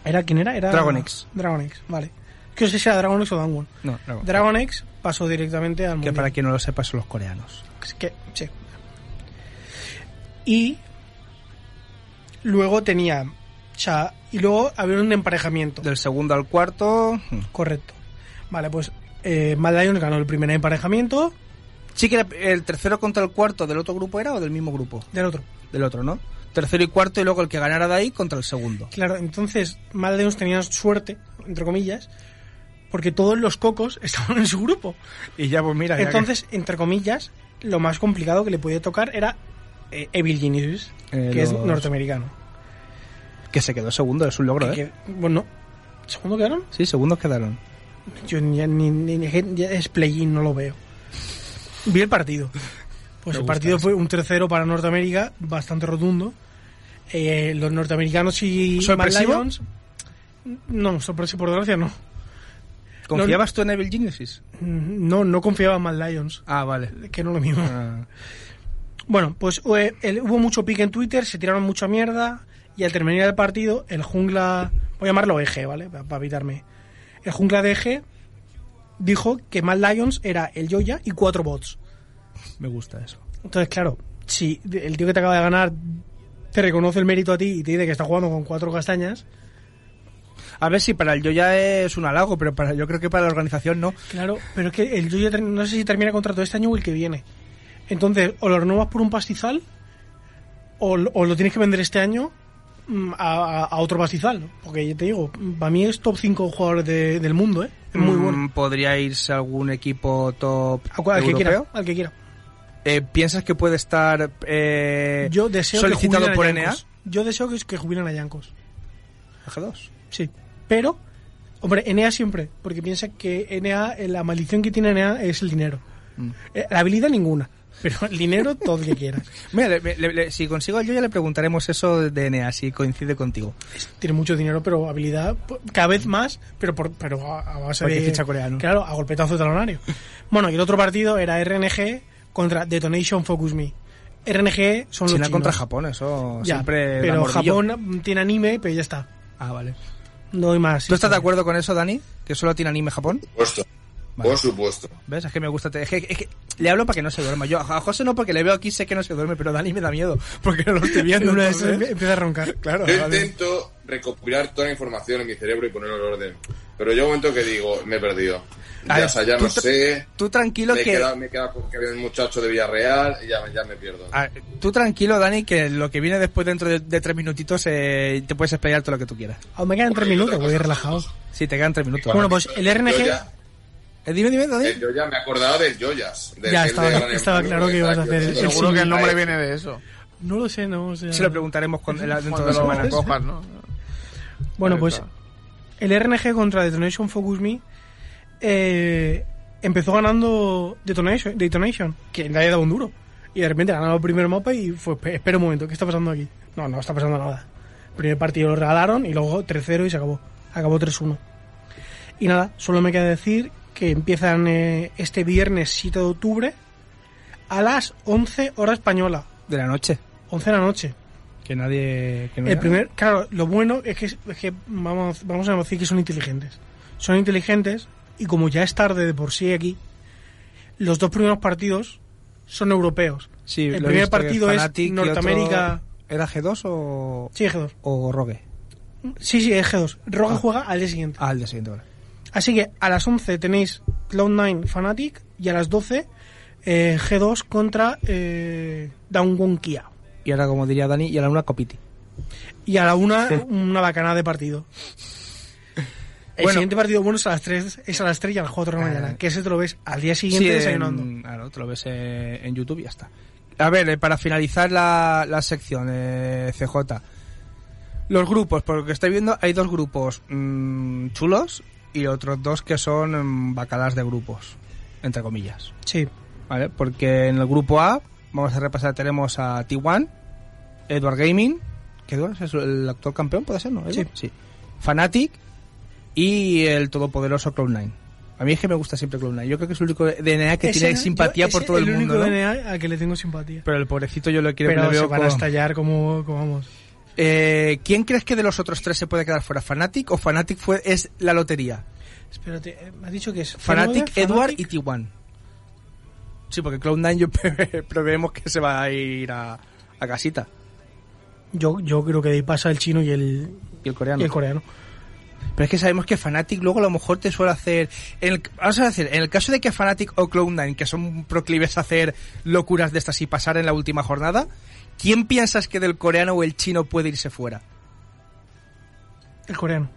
¿era quién era? Era Dragon X. Dragon X, vale. Que no sé si era Dragon X o no, Dragon. Dragon X pasó directamente al que mundial. para quien no lo sepa son los coreanos que, sí. Y luego tenía. O sea, y luego había un emparejamiento. del segundo al cuarto. Correcto. Vale, pues eh, Mad Lions ganó el primer emparejamiento sí que era el tercero contra el cuarto del otro grupo era o del mismo grupo del otro. del otro no tercero y cuarto y luego el que ganara de ahí contra el segundo Claro, entonces Mad Lions tenía suerte, entre comillas, porque todos los cocos estaban en su grupo. y ya pues mira que- Entonces, entre comillas, lo más complicado que le podía tocar era eh, Evil Genius, Eh, que es norteamericano. que se quedó segundo es un logro Que- eh que- bueno, ¿segundo quedaron? sí segundos quedaron Yo ya ni, ni- ni- es play-in, no lo veo. Vi el partido. Pues Me el partido eso. fue un tercero para Norteamérica, bastante rotundo. Eh, los norteamericanos y. Lions. No, sorpresivo por desgracia no. ¿Confiabas tú en Evil Geniuses? No, no confiaba en Mad Lions, ah vale que no es lo mismo. Ah. Bueno, pues eh, hubo mucho pique en Twitter, se tiraron mucha mierda y al terminar el partido, el jungla, voy a llamarlo eje, ¿vale? Para, para evitarme. El jungla de eje dijo que Mad Lions era el Joya y cuatro bots. me gusta eso Entonces, claro, si el tío que te acaba de ganar te reconoce el mérito a ti y te dice que está jugando con cuatro castañas, A ver si para el yo ya es un halago, pero para yo creo que para la organización no. claro, pero es que el Joya no sé si termina contrato este año o el que viene. Entonces, o lo renuevas por un pastizal o, lo- o lo tienes que vender este año mm, a, a- a otro pastizal. Porque ya te digo, para mí es top 5 jugadores de- del mundo, ¿eh? Es muy Mm, bueno. Podría irse a algún equipo top A cual- al que quiera, al que quiera. Eh, ¿Piensas que puede estar eh, Yo deseo solicitado que por a NA? Yo deseo que, que jubilen a Yankos. A G2. Sí. Pero, hombre, NA siempre, porque piensa que NA, eh, la maldición que tiene NA es el dinero. Mm. Eh, la habilidad ninguna, pero el dinero todo el que quieras. Mira, le- le- le- si consigo yo ya le preguntaremos eso de NA, si coincide contigo. Tiene mucho dinero, pero habilidad cada vez más, pero por, pero a, base Porque de... ficha coreano. Claro, a golpetazo talonario. Bueno, y el otro partido era RNG contra Detonation Focus Me. RNG son los China chinos. contra Japón, eso Ya, siempre pero. Japón tiene anime, pero ya está. Ah, vale. No hay más. ¿Tú estás de acuerdo con eso, Dani? ¿Que solo tiene anime Japón? Por supuesto. Vale. Por supuesto. ¿Ves? Es que me gusta. te- Es que, es que le hablo para que no se duerma. Yo a José no, porque le veo aquí, sé que no se duerme, pero a Dani me da miedo, porque no lo estoy viendo. Una vez empieza a roncar. Claro, Yo vale. intento recopilar toda la información en mi cerebro y ponerlo en orden. Pero llega un momento que digo, me he perdido. Ya, ver, o sea, ya tú no sé. Tú tranquilo Me que... quedado, me he quedado con que había un muchacho de Villarreal y ya, ya me pierdo. a- tú tranquilo, Dani, que lo que viene después dentro de, de tres minutitos eh, te puedes explayar todo lo que tú quieras. Aún me quedan tres minutos, voy relajado. Sí, te quedan tres minutos. Bueno, pues el RNG... Yo ya, Eh, dime, dime, Dani. eh, yo ya me acordaba del Joyas. del Ya, estaba- de estaba claro que ibas a hacer el- el Seguro que el nombre viene de eso. No lo sé, no. O sea... Se lo preguntaremos la- dentro de dos lo semanas. cojas, ¿no? Bueno, pues está. El RNG contra Detonation Focus Me eh, empezó ganando Detonation, Detonation, que nadie daba un duro. Y de repente ganaron el primer mapa y fue, "Espe- espera un momento, ¿qué está pasando aquí? No, no está pasando nada. El primer partido lo regalaron y luego 3-0 y se acabó. Acabó 3-1. Y nada, solo me queda decir que empiezan eh, este viernes 7 de octubre a las 11 hora española. De la noche. 11 de la noche. Que nadie... Que no El primer, claro, lo bueno es que, es que vamos, vamos a decir que son inteligentes. Son inteligentes y como ya es tarde de por sí aquí, los dos primeros partidos son europeos. Sí, el primer partido es Norteamérica. ¿Era G2 o, Sí, G2. o Rogue? Sí, sí, es G2. Rogue Ah. juega al día siguiente. Ah, el día siguiente, vale. Así que a las 11 tenéis Cloud9 Fnatic y a las 12 eh, G2 contra eh, Kia. Y ahora, como diría Dani, y a la una Copiti. Y a la una, una bacana de partido. El Bueno. siguiente partido bueno es a las 3, es a las 3 y a las 4 de la Ah. mañana. Que ese te lo ves al día siguiente Sí, desayunando. en, claro, te lo ves eh, en YouTube y ya está. A ver, eh, para finalizar la, la sección, eh, CJ. Los grupos, por lo que estoy viendo, hay dos grupos mm, chulos y otros dos que son mm, bacalas de grupos, entre comillas. Sí. ¿Vale? Porque en el grupo A, vamos a repasar, tenemos a T1, Edward Gaming, que Edward es el actual campeón, ¿puede ser? ¿No? Edward? sí. Fnatic y el todopoderoso Cloud9. A mí es que me gusta siempre Cloud9. Yo creo que es el único DNA que Ese- tiene simpatía yo- por todo el, el mundo. único ¿no? DNA al que le tengo simpatía. Pero el pobrecito yo lo quiero Pero se veo van a con- estallar como, como vamos. Eh, ¿Quién crees que de los otros tres se puede quedar fuera? ¿Fnatic o Fnatic fue, es la lotería? Espérate, eh, me has dicho que es Fnatic, Edward y T1. Sí, porque Cloud9 yo pre- prevemos que se va a ir a, a casita. Yo, yo creo que de ahí pasa el chino y el, Y el coreano. y el coreano. Pero es que sabemos que Fnatic luego a lo mejor te suele hacer... En el, vamos a decir, en el caso de que Fnatic o Cloud9, que son proclives a hacer locuras de estas y pasar en la última jornada, ¿quién piensas que del coreano o el chino puede irse fuera? El coreano.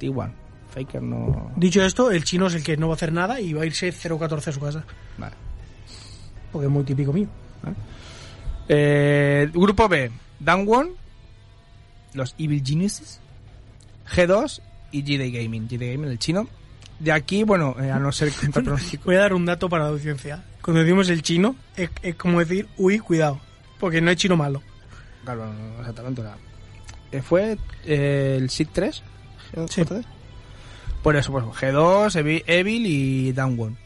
T1. Faker no... Dicho esto, el chino es el que no va a hacer nada y va a irse 0-14 a su casa. Vale. Porque es muy típico mío. Eh, grupo B, Dangwon, los Evil Geniuses, G2 y GD Gaming. GD Gaming, el chino. De aquí, bueno, eh, a no ser. Voy a dar un dato para la audiencia. Cuando decimos el chino, es, es como decir, uy, cuidado. Porque no hay chino malo. Claro, no, exactamente. era- eh, fue eh, el SID 3. Sí. Por eso, pues G2, Evi- Evil y Dangwon.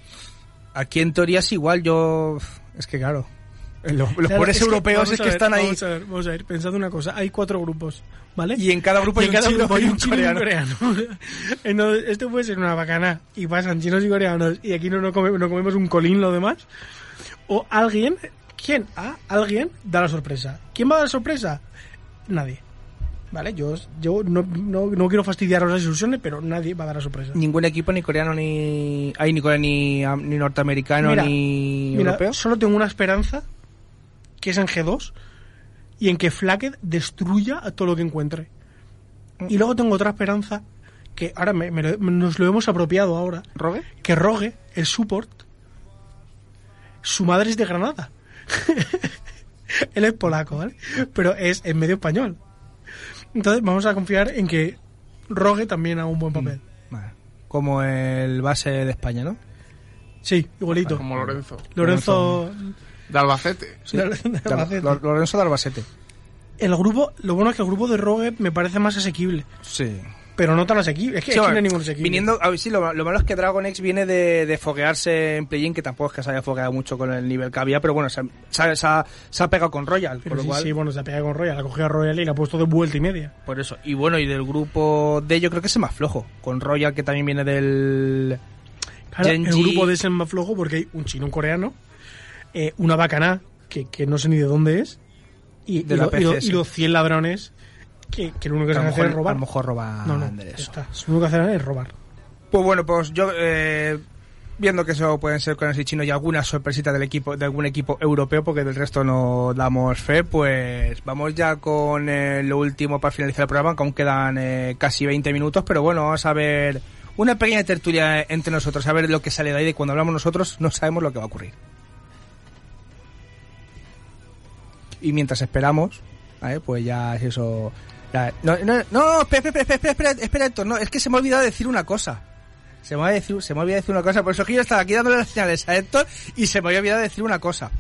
Aquí en teoría es igual, yo... Es que claro, los, los Claro, pobres es que- europeos es que ver, están ahí. Vamos a ver, vamos a ver, pensad una cosa. Hay cuatro grupos, ¿vale? Y en cada grupo Y hay en un cada chino grupo hay un chino y un coreano. coreano. Entonces, esto puede ser una bacana y pasan chinos y coreanos y aquí no, no, come- no comemos un colín lo demás. O alguien, ¿quién? Ah, alguien da la sorpresa. ¿Quién va a dar la sorpresa? Nadie. ¿Vale? Yo, yo no, no, no quiero fastidiaros las ilusiones, pero nadie va a dar la sorpresa. Ningún equipo, ni coreano, ni. Ay, ni coreano, ni, am- ni norteamericano, Mira, ni Mira, europeo. solo tengo una esperanza, que es en G2, y en que Flacket destruya a todo lo que encuentre. Y luego tengo otra esperanza, que ahora me- me lo- nos lo hemos apropiado ahora, ¿Rogue? que Rogue, el support, su madre es de Granada. Él es polaco, ¿vale? Pero es en medio español. Entonces vamos a confiar en que Rogue también haga un buen papel. Vale. Como el base de España, ¿no? Sí, igualito. Como Lorenzo. Lorenzo... De Albacete. de Albacete. Lo- Lorenzo de Albacete. El grupo, lo bueno es que el grupo de Rogue me parece más asequible, Sí. Pero no tan asequible. Es que, Sí, es que no hay ningún asequible. Viniendo, a ver, sí, lo, lo malo es que Dragon X viene de, de foguearse en play-in, que tampoco es que se haya fogueado mucho con el nivel que había, pero bueno, se, ha- se ha- se ha, se ha pegado con Royal, Pero por lo sí, cual, sí, bueno, se ha pegado con Royal, ha cogido a Royal y la ha puesto de vuelta y media. por eso. Y bueno, y del grupo D yo creo que es el más flojo, con Royal que también viene del... Claro, Genji- el grupo de ese es más flojo porque hay un chino, un coreano, eh, una bacana que, que no sé ni de dónde es, y, De y la lo- y lo- PCS. y los 100 ladrones que, que lo único que a saben lo hacer mejor, es robar. a lo mejor roban no, no, de está. Lo único que hacen es robar. Pues bueno, pues yo eh, viendo que eso pueden ser con y chino y alguna sorpresita del equipo de algún equipo europeo porque del resto no damos fe, pues vamos ya con eh, lo último para finalizar el programa, que aún quedan eh, casi 20 minutos, pero bueno, vamos a ver una pequeña tertulia entre nosotros, a ver lo que sale de ahí, y cuando hablamos nosotros no sabemos lo que va a ocurrir. Y mientras esperamos, ¿vale? pues ya es eso... no, no, no, espera, espera, espera, espera, espera, espera, Héctor, no, es que se me ha olvidado decir una cosa. Se me, ha decir, se me había decir una cosa, por eso que yo estaba aquí dándole las señales a Héctor y se me había olvidado decir una cosa.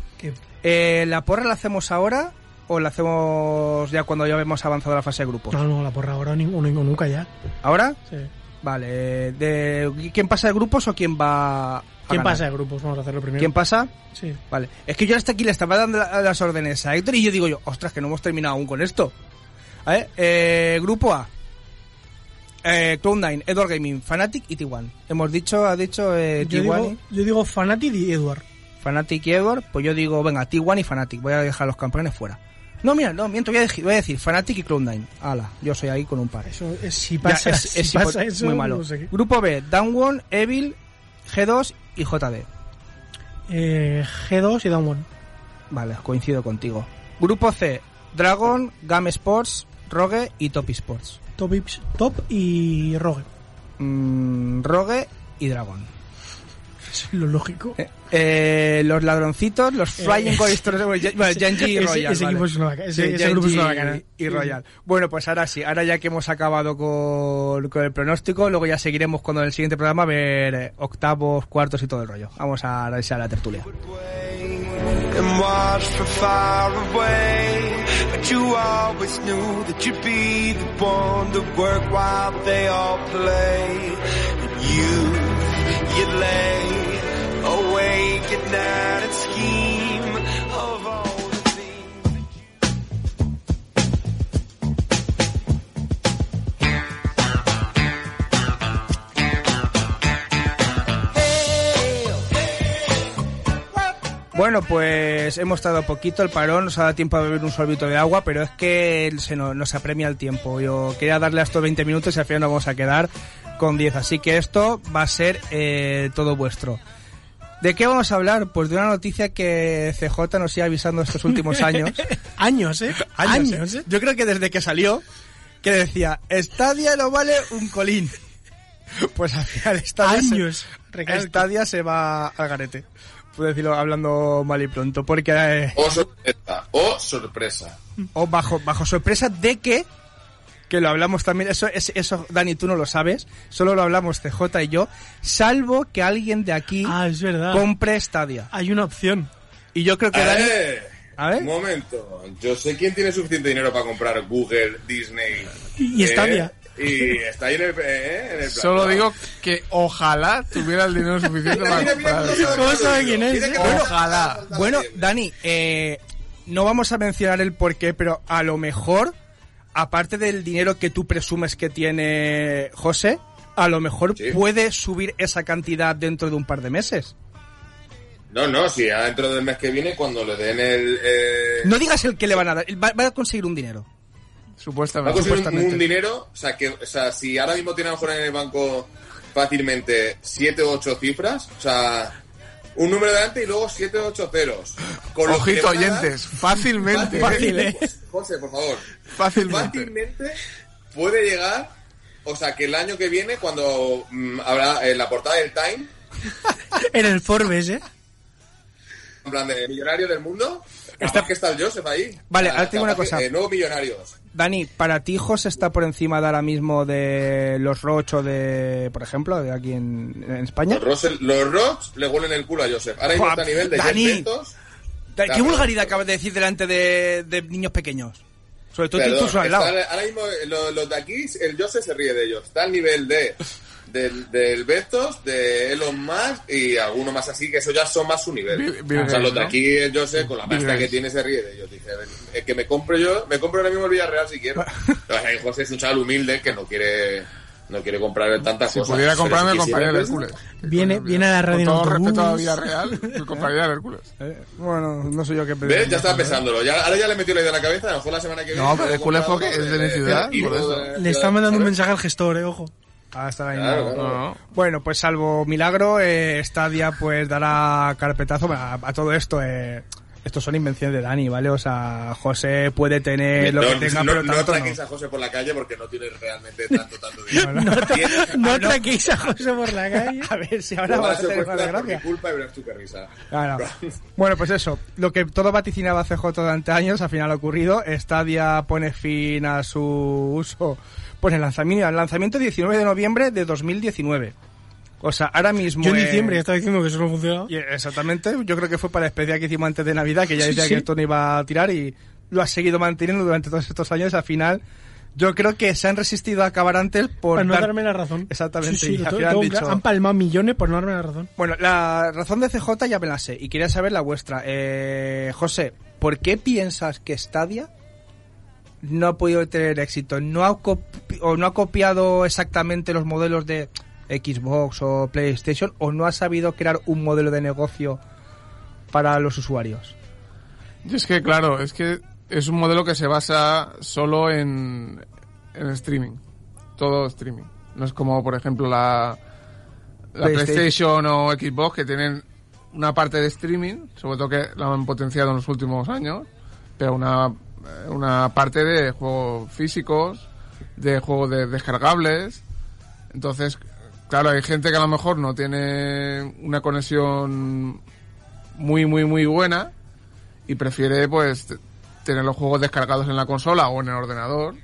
Eh, ¿La porra la hacemos ahora o la hacemos ya cuando ya hemos avanzado la fase de grupos? no, no, la porra ahora ni, o ni- o nunca ya. ¿Ahora? Sí. Vale. De, ¿Quién pasa de grupos o quién va a ¿Quién ganar? pasa de grupos? Vamos a hacerlo primero. ¿Quién pasa? Sí. Vale. Es que yo hasta aquí le estaba dando la- las órdenes a Héctor y yo digo yo, ostras, que no hemos terminado aún con esto. Ver, eh, grupo A. Eh, Cloud9, Edward Gaming, Fnatic y T1. Hemos dicho, ha dicho eh, Yo T1, digo, yo digo Fanatic y Edward. Fnatic y Edward. Pues yo digo, venga, T1 y Fnatic. Voy a dejar los campeones fuera. No, mira, no, miento, voy a decir, voy a decir Fnatic y Cloud9. Ala, yo soy ahí con un par. Eso, es- si Ya, pasa, es, si es pasa hipo- eso, muy malo. no sé qué. Grupo B, Downwon, Evil, G2 y JD. Eh, G2 y Down. Vale, coincido contigo. Grupo C, Dragon, Game Sports, Rogue y Top Sports. Top, top y Rogue. mm, Rogue y Dragón. Eso es lo lógico. Eh, eh, los ladroncitos, los Flying Eh, Goisters, bueno, Genji y Royal. ese vale. equipo es una vaca- ese- Sí, ese grupo es una bacana. Y Sí, Royal. Bueno, pues ahora sí, ahora ya que hemos acabado con, con el pronóstico, luego ya seguiremos con el siguiente programa a ver octavos, cuartos y todo el rollo. Vamos a a la tertulia. And watch from far away. But you always knew that you'd be the one to work while they all play. And you, you lay awake at night and scheme Bueno, pues hemos estado poquito el parón, nos ha dado tiempo a beber un sorbito de agua, pero es que se nos, nos apremia el tiempo. Yo quería darle a estos 20 minutos y al final nos vamos a quedar con 10, así que esto va a ser eh, todo vuestro. ¿De qué vamos a hablar? Pues de una noticia que CJ nos sigue avisando estos últimos años. Años, ¿eh? años, Años, ¿eh? ¿eh? Yo creo que desde que salió, que decía, Stadia no vale un colín. Pues al final Stadia, Años, se. Stadia se va al garete. Puedo decirlo hablando mal y pronto, porque... eh, Oh, sorpresa. Oh, sorpresa. o bajo, bajo sorpresa de que, que lo hablamos también, eso, es- eso Dani, tú no lo sabes, solo lo hablamos CJ y yo, salvo que alguien de aquí Ah, es verdad. compre Stadia. Hay una opción. Y yo creo que Dani... A ver. Un momento. Yo sé quién tiene suficiente dinero para comprar Google, Disney. Y- y eh, Stadia. Y está ahí en el, eh, en el Solo digo que ojalá tuviera el dinero suficiente para Mira, mira, comprar. mira, ¿Cómo sabe quién es, eh? ojalá. Bueno, Dani, eh, no vamos a mencionar el porqué, pero a lo mejor, aparte del dinero que tú presumes que tiene José, a lo mejor Sí. puede subir esa cantidad dentro de un par de meses. No, no, si ya dentro del mes que viene, cuando le den el. Eh, No digas el que le van a dar, va, va a conseguir un dinero. Va a Supuestamente. conseguir un, supuestamente. un dinero. O sea, que, o sea, si ahora mismo tiene a lo mejor en el banco fácilmente 7 o 8 cifras, o sea, un número delante y luego 7 o 8 ceros. Con Ojito, a dar- oyentes, fácilmente. Fácil, ¿eh? José, por favor. Fácilmente. Fácilmente puede llegar, o sea, que el año que viene, cuando mm, habrá en la portada del Time, En el Forbes, ¿eh? en plan de millonario del mundo, está que está el Joseph ahí. Vale, ahora tengo una capaz que, cosa. eh, nuevos millonarios. Dani, ¿para ti José está por encima de ahora mismo de los Roch o de, por ejemplo, de aquí en, en España? Los, Rocks le huelen el culo a Joseph. Ahora mismo está a nivel de Dani. Da- ¿Qué vulgaridad acabas de decir delante de, de niños pequeños? Sobre todo Perdón, tú al lado. está- ahora mismo eh, lo- los de aquí, el Joseph se ríe de ellos. Está al nivel de del, del Bezos, de Elon Musk y alguno más así, que eso ya son más su nivel. Bill- o sea, los de aquí, el Joseph, con la pasta que tiene, se ríe de ellos. Dice, "Eh, que me compro yo, me compro ahora mismo el Villarreal si quiero. Pero, José es un chaval humilde que no quiere no quiere comprar tantas Si cosas. pudiera Pero comprarme, si quisiera, compraría el pues, Hércules. Viene- viene a la radio Con todo autobús. respeto a Villarreal, me compraría el Hércules. Eh, bueno, no sé yo qué pedir. ¿Ves? Ya estaba pensándolo. Ya, ahora ya le metió la idea en la cabeza. A lo mejor la semana que viene. No, pero el culo es compro porque algo es de mi ciudad, y por luego eso. de- Le está mandando un mensaje al gestor, ¿eh? Ojo. Ah, está ahí, Claro, no. claro. No, no. Bueno, pues salvo milagro, eh, Stadia pues dará carpetazo a, a todo esto. Eh, estos son invenciones de Dani, ¿vale? O sea, José puede tener lo no, que tenga, no, pero no tanto no. atraquéis a José por la calle porque no tiene realmente tanto, tanto dinero. No, no Ah, no. atraquéis a José por la calle. A ver si ahora la a por mi desgracia. culpa y verás tú qué risa. Claro. Bueno, pues eso, lo que todo vaticinaba CJ durante años, al final ha ocurrido. Stadia pone fin a su uso, pues el lanzamiento, el lanzamiento 19 de noviembre de 2019. O sea, ahora mismo... Yo en eh, diciembre ya estaba diciendo que eso no funcionaba. exactamente, yo creo que fue para la especial que hicimos antes de Navidad, que ya Sí, decía sí. que esto no iba a tirar y lo ha seguido manteniendo durante todos estos años. Al final, yo creo que se han resistido a acabar antes por... Para no dar- darme la razón. Exactamente, Sí, sí, y al final han dicho- han palmado millones por no darme la razón. Bueno, la razón de CJ ya me la sé y quería saber la vuestra. Eh, José, ¿por qué piensas que Stadia no ha podido tener éxito? ¿No ha, o no ha copiado exactamente los modelos de Xbox o PlayStation o no ha sabido crear un modelo de negocio para los usuarios? Y es que, claro, es que es un modelo que se basa solo en, en streaming. Todo streaming. No es como, por ejemplo, la, la PlayStation. PlayStation o Xbox que tienen una parte de streaming, sobre todo que la han potenciado en los últimos años, pero una, una parte de juegos físicos, de juegos de descargables. Entonces, Claro, hay gente que a lo mejor no tiene una conexión muy, muy, muy buena y prefiere, pues, tener los juegos descargados en la consola o en el ordenador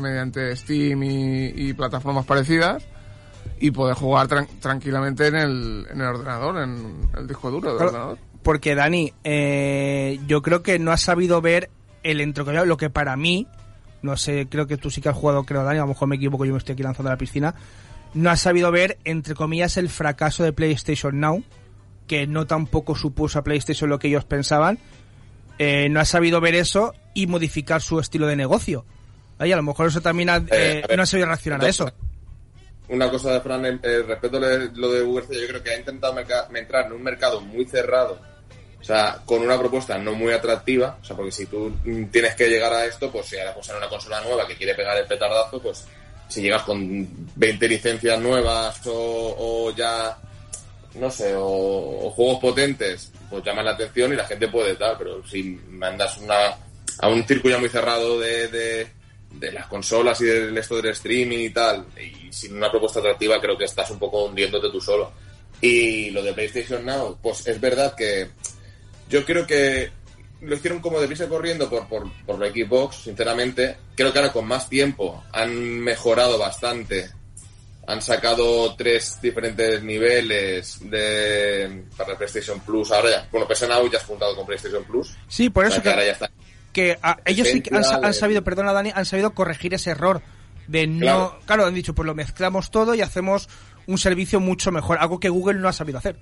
mediante Steam y, y plataformas parecidas y poder jugar tran- tranquilamente en el, en el ordenador, en el disco duro del Claro, ordenador. Porque Dani, eh, yo creo que no has sabido ver el entrecomillado, lo que para mí, no sé, creo que tú sí que has jugado, creo Dani, a lo mejor me equivoco, yo me estoy aquí lanzando a la piscina, no has sabido ver, entre comillas, el fracaso de PlayStation Now, que no tampoco supuso a PlayStation lo que ellos pensaban, eh, no has sabido ver eso y modificar su estilo de negocio. Ay, a lo mejor eso también ha- Eh, eh, ver, no has sabido reaccionar a eso. Una cosa de Fran, eh, respecto a lo de- VRC, yo creo que ha intentado entrar en un mercado muy cerrado, o sea, con una propuesta no muy atractiva, o sea, porque si tú tienes que llegar a esto, pues si ahora pues en una consola nueva que quiere pegar el petardazo, pues si llegas con 20 licencias nuevas o, ya, no sé, o, o juegos potentes, pues llaman la atención y la gente puede tal, pero si mandas una, a un círculo ya muy cerrado de, de, de las consolas y del esto del streaming y tal, y sin una propuesta atractiva, creo que estás un poco hundiéndote tú solo. Y lo de PlayStation Now, pues es verdad que yo creo que lo hicieron como deprisa corriendo por, por, por la Xbox, sinceramente. Creo que ahora con más tiempo han mejorado bastante. Han sacado tres diferentes niveles de para PlayStation Plus. Ahora ya, bueno, PS Now ya has juntado con PlayStation Plus. Sí, por eso que, ahora ya está. que ah, ellos sí que han, han sabido, perdona Dani, han sabido corregir ese error de no, Claro. claro, han dicho, pues lo mezclamos todo y hacemos un servicio mucho mejor, algo que Google no ha sabido hacer.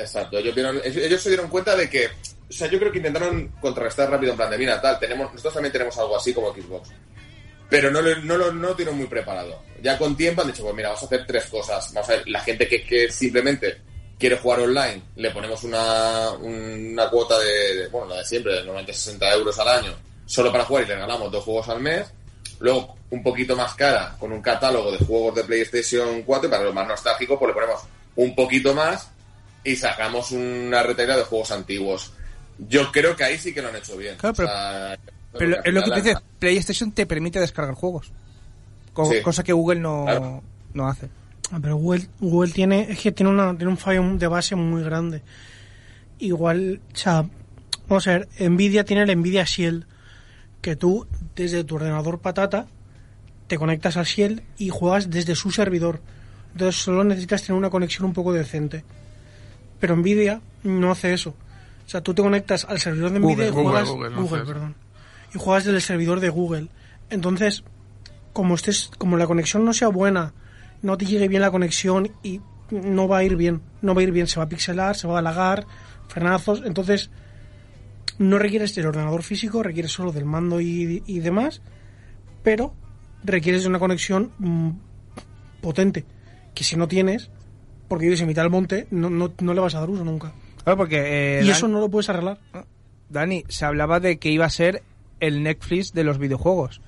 Exacto, ellos, vieron- ellos se dieron cuenta de que, o sea, yo creo que intentaron contrarrestar rápido en plan de, mira, tal, tenemos, nosotros también tenemos algo así como Xbox. Pero no, no lo no lo tienen muy preparado. Ya con tiempo han dicho, pues mira, vamos a hacer tres cosas. Vamos a ver, la gente que, que simplemente quiere jugar online, le ponemos una, una cuota de, de, bueno, la de siempre, de 90-60 euros al año, solo para jugar y le regalamos dos juegos al mes. Luego, un poquito más cara, con un catálogo de juegos de PlayStation 4, y para los más nostálgicos, pues le ponemos un poquito más y sacamos una retaila de juegos antiguos. Yo creo que ahí sí que lo han hecho bien. Claro, pero- O sea, Pero porque es lo que tú dices, PlayStation te permite descargar juegos. Co- Sí. Cosa que Google no, Claro. no hace. Ah, Pero Google, Google tiene, es que tiene, una, tiene un fallo de base muy grande. Igual, o sea, vamos a ver, Nvidia tiene el Nvidia Shield, que tú desde tu ordenador patata te conectas al Shield y juegas desde su servidor. Entonces solo necesitas tener una conexión un poco decente. Pero Nvidia no hace eso. O sea, tú te conectas al servidor de Nvidia y Google, juegas Google, no perdón. Y juegas desde el servidor de Google. Entonces, como estés, como la conexión no sea buena, no te llegue bien la conexión y no va a ir bien, no va a ir bien, se va a pixelar, se va a lagar, frenazos, entonces no requieres del ordenador físico, requieres solo del mando y, y demás, pero requieres de una conexión mm, potente, que si no tienes, porque vives en mitad del monte, no, no, no le vas a dar uso nunca. Claro, porque... eh, y Dan- eso no lo puedes arreglar. Dani, se hablaba de que iba a ser el Netflix de los videojuegos.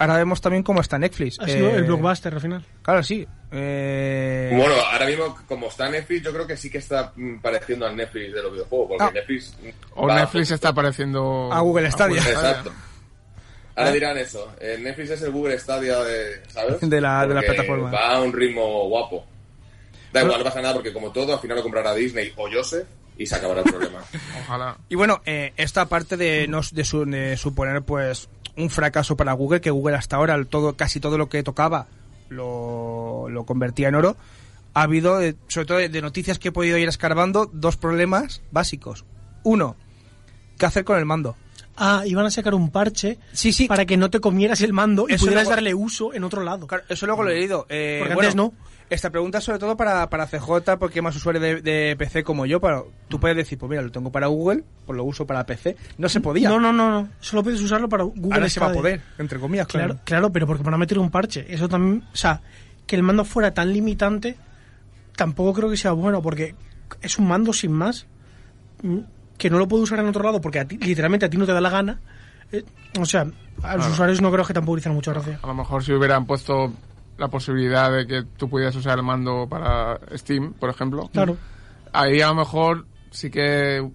Ahora vemos también cómo está Netflix. Ha sido Eh, el blockbuster al final. Claro, sí. Eh, Bueno, ahora mismo, como está Netflix, yo creo que sí que está pareciendo al Netflix de los videojuegos, porque Ah. Netflix... O va- Netflix está pareciendo... A Google Stadia. Exacto. Ahora dirán eso, el Netflix es el Google Stadia de, ¿sabes? De la- de la plataforma. Va a un ritmo guapo. Da igual, no pasa nada, porque como todo, al final lo comprará Disney o Joseph y se acabará el problema. Ojalá. Y bueno, eh, esta parte de, no, de, su- de suponer pues un fracaso para Google, que Google hasta ahora todo, casi todo lo que tocaba lo, lo convertía en oro, ha habido, eh, sobre todo de, de noticias que he podido ir escarbando, dos problemas básicos. Uno, ¿qué hacer con el mando? Ah, iban a sacar un parche Sí, sí. para que no te comieras el mando y Eso pudieras luego- darle uso en otro lado. Claro, eso luego lo he leído. Eh, Porque bueno, antes no. Esta pregunta es sobre todo para, para CJ, porque más usuario de, de PC como yo, pero tú puedes decir, pues mira, lo tengo para Google, pues lo uso para PC. No se podía. No, no, no, no. Solo puedes usarlo para Google Ahora se va a poder, entre comillas, claro. Claro, claro, pero porque van a meter un parche. Eso también, o sea, que el mando fuera tan limitante, tampoco creo que sea bueno, porque es un mando sin más, mm, que no lo puedo usar en otro lado, porque a ti- literalmente a ti no te da la gana. Eh, o sea, a los Claro. usuarios no creo que tampoco dicen mucha gracia. A lo mejor si hubieran puesto la posibilidad de que tú pudieras usar el mando para Steam, por ejemplo. Claro. Ahí a lo mejor sí que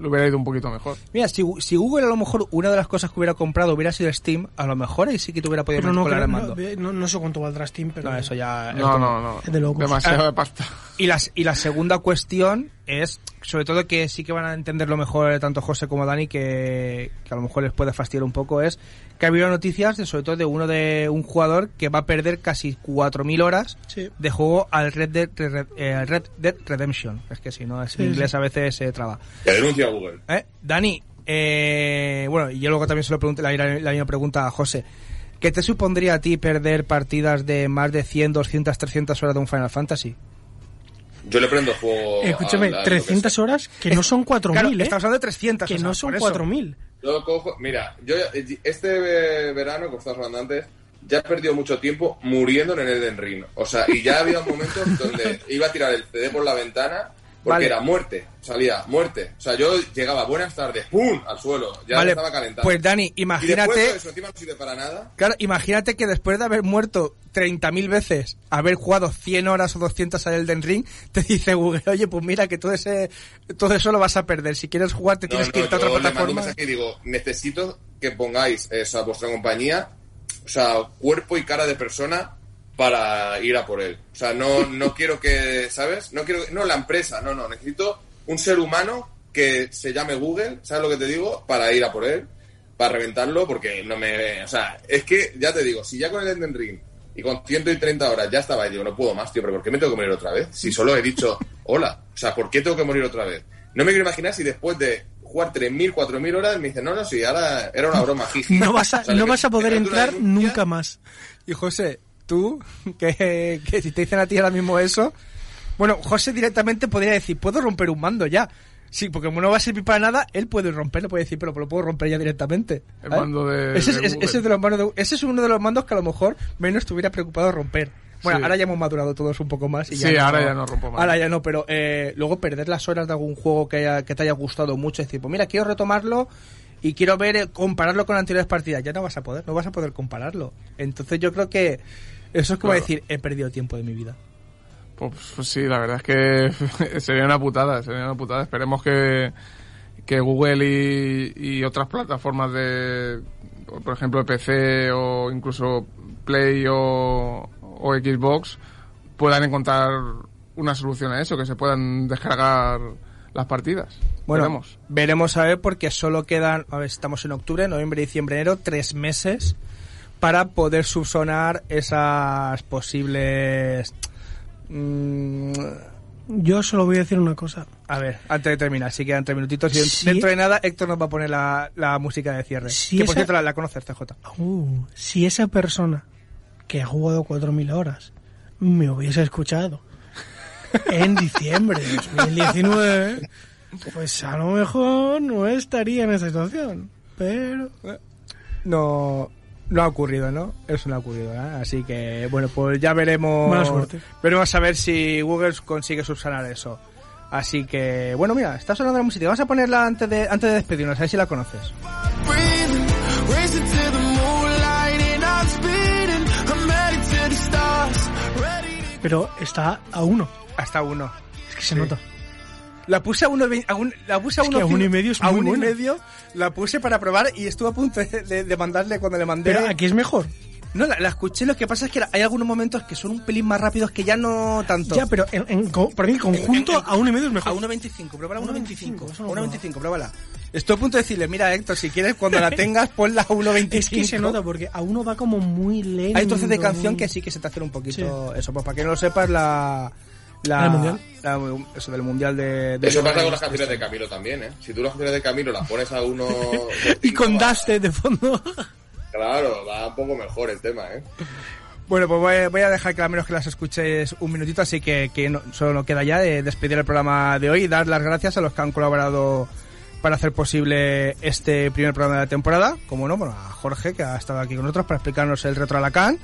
le hubiera ido un poquito mejor. Mira, si, si Google a lo mejor una de las cosas que hubiera comprado hubiera sido Steam, a lo mejor ahí sí que te hubiera podido no, creo- el mando. no, no, no sé cuánto valdrá Steam, pero... No, eso ya es No, como- no, no. Es de locos. Demasiada Ah. pasta. Y, las, y la segunda cuestión es, sobre todo que sí que van a entenderlo mejor tanto José como Dani, que, que a lo mejor les puede fastidiar un poco, es que ha habido noticias de, sobre todo de uno de un jugador que va a perder casi 4.000 horas Sí. de juego al Red Dead, Red, eh, Red Dead Redemption. Es que si no es Sí, en inglés sí. a veces se traba. Que denuncia a Google. ¿Eh? Dani, eh, bueno, y yo luego también se lo pregunté, la, la misma pregunta a José. ¿Qué te supondría a ti perder partidas de más de 100, 200, 300 horas de un Final Fantasy? Yo le prendo fuego. Escúchame, a- a lo que 300 sea. horas que no son 4.000, Claro, ¿eh? estamos hablando de 300. Que o sea, no son por eso. 4.000. Yo cojo, mira, yo este eh, verano, como estabas hablando antes, ya he perdido mucho tiempo muriendo en el Elden Ring. O sea, y ya había momentos donde iba a tirar el CD por la ventana porque Vale. era muerte, salía muerte. O sea, yo llegaba buenas tardes, ¡pum! al suelo, ya Vale, estaba calentado. pues Dani, y imagínate, de eso encima no sirve para nada. claro, imagínate que después de haber muerto 30.000 veces, haber jugado 100 horas o 200 al Elden Ring, te dice Google, oye, pues mira que todo ese todo eso lo vas a perder. Si quieres jugar te No, tienes no, que irte a otra yo le mando un plataforma. y digo, necesito que pongáis esa vuestra compañía, o sea, cuerpo y cara de persona para ir a por él. O sea, no, no quiero que, ¿sabes? No quiero, no la empresa, no, no, necesito un ser humano que se llame Google, ¿sabes lo que te digo? Para ir a por él, para reventarlo, porque no me, o sea, es que, ya te digo, si ya con el Elden Ring y con 130 horas ya estaba y digo, no puedo más, tío, pero ¿por qué me tengo que morir otra vez? Si solo he dicho, hola, o sea, ¿por qué tengo que morir otra vez? No me quiero imaginar si después de jugar 3.000, 4.000 horas me dicen, no, no, sí, ahora era una broma, jiji. No vas a, O sea, no vas a poder entrar nunca más. Y José, tú, que, que si te dicen a ti ahora mismo eso, bueno, José directamente podría decir, puedo romper un mando ya. Sí, porque como no va a servir para nada, él puede romperlo, puede decir, pero lo puedo romper ya directamente. El mando de- ese, de es, Google. ese es de los mandos de- ese es uno de los mandos que a lo mejor menos estuviera preocupado de romper. Bueno, Sí. ahora ya hemos madurado todos un poco más. Y ya Sí, ahora ya no rompo más. Ahora ya no, pero eh, luego perder las horas de algún juego que, haya- que te haya gustado mucho, es decir, pues mira, quiero retomarlo y quiero ver, eh, compararlo con anteriores partidas. Ya no vas a poder, no vas a poder compararlo. Entonces yo creo que eso es como Claro. decir, he perdido tiempo de mi vida. Pues, pues sí, la verdad es que sería una putada, sería una putada. Esperemos que, que Google y, y otras plataformas de, por ejemplo, PC o incluso Play o, o Xbox puedan encontrar una solución a eso, que se puedan descargar las partidas. Bueno, Veremos. veremos a ver porque solo quedan, a ver, estamos en octubre, noviembre, diciembre, enero, tres meses para poder subsanar esas posibles... mm, Yo solo voy a decir una cosa. a ver, antes de terminar, sí quedan tres minutitos y dentro de nada Héctor nos va a poner la, la música de cierre. Sí, que por esa- cierto la, la conoces, CJ. Uh, si esa persona que ha jugado 4.000 horas me hubiese escuchado en diciembre de 2019, pues a lo mejor no estaría en esa situación. Pero No, no ha ocurrido, ¿no? Eso no ha ocurrido, ¿eh? Así que, bueno, pues ya veremos. Mala suerte. Veremos a ver si Google consigue subsanar eso. Así que, bueno, mira, está sonando la música. Vamos a ponerla antes de, antes de despedirnos, a ver si la conoces. pero está a uno. Hasta uno. Es que se nota. La puse a uno, a un- la puse a uno, a uno y medio es a uno y medio, la puse para probar y estuve a punto de, de- mandarle cuando le mandé. Pero aquí es mejor. No, la, la escuché, lo que pasa es que hay algunos momentos que son un pelín más rápidos que ya no tanto. Ya, pero en, en para mí el conjunto En- en- a uno y medio es A mejor. 1.25, pruébala a 1.25. 1.25, eso no 1.25, pruébala. Estoy a punto de decirle, mira Héctor, si quieres cuando la tengas ponla a 1.25. Es que se nota porque a uno va como muy lento. Hay trozos de canción muy- que sí que se te hacen un poquito eso, pues para que no lo sepas la la, ¿El mundial? la- eso del mundial de, de Eso pasa con las canciones de Camilo también, ¿eh? Si tú las canciones de Camilo las pones a uno... Y con Daste de fondo. Claro, va un poco mejor el tema, ¿eh? Bueno, pues voy, voy a dejar que al menos que las escuches un minutito, así que, que no- solo nos queda ya de despedir el programa de hoy y dar las gracias a los que han colaborado para hacer posible este primer programa de la temporada. Como no, bueno, a Jorge, que ha estado aquí con nosotros para explicarnos el Retro Alacán,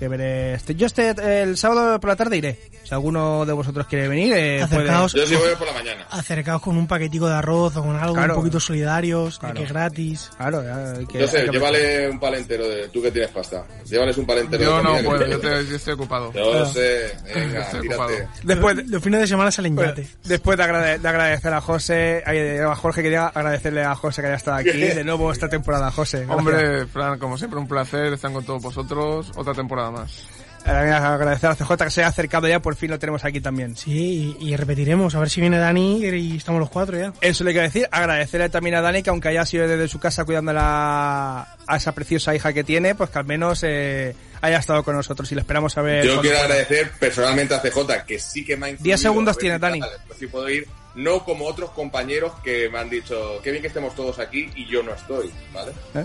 que veré. Este, yo este el sábado por la tarde iré. Si alguno de vosotros quiere venir, eh, Acercaos. Yo sí voy por la mañana. Acercaos con un paquetico de arroz o con algo Claro. un poquito solidarios, Claro. que es gratis. Claro, ya, hay que- Yo sé, hay que- llévale un palo entero de tú que tienes pasta. Llévales un palo entero Yo de no puedo, yo, te- yo estoy ocupado. Yo sé, venga, Estoy ocupado. Después, de- Los fines de semana salen Bueno, yate. después de, agrade- de agradecer a José, a Jorge, quería agradecerle a José que haya estado aquí de nuevo esta temporada, José. Gracias. Hombre, Fran, como siempre, un placer estar con todos vosotros. Otra temporada más. Agradecer a CJ que se haya acercado ya, por fin lo tenemos aquí también. Sí, y, y repetiremos, a ver si viene Dani y estamos los cuatro ya. Eso le quiero decir, agradecerle también a Dani que aunque haya sido desde su casa cuidando a, la- a esa preciosa hija que tiene, pues que al menos eh, haya estado con nosotros y le esperamos a ver. Yo quiero pueda. agradecer personalmente a CJ, que sí que me ha incluido. Diez segundos A ver tiene, si Dani. tal, sí puedo ir, no como otros compañeros que me han dicho, qué bien que estemos todos aquí y yo no estoy, ¿vale? ¿Eh?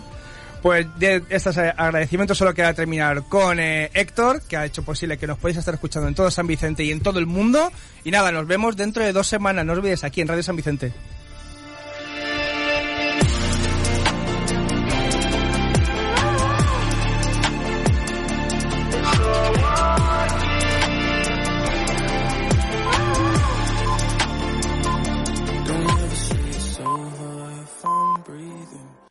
Pues de estos eh, agradecimientos solo queda terminar con eh, Héctor, que ha hecho posible que nos podáis estar escuchando en todo San Vicente y en todo el mundo. Y nada, nos vemos dentro de dos semanas, no os olvidéis, aquí en Radio San Vicente.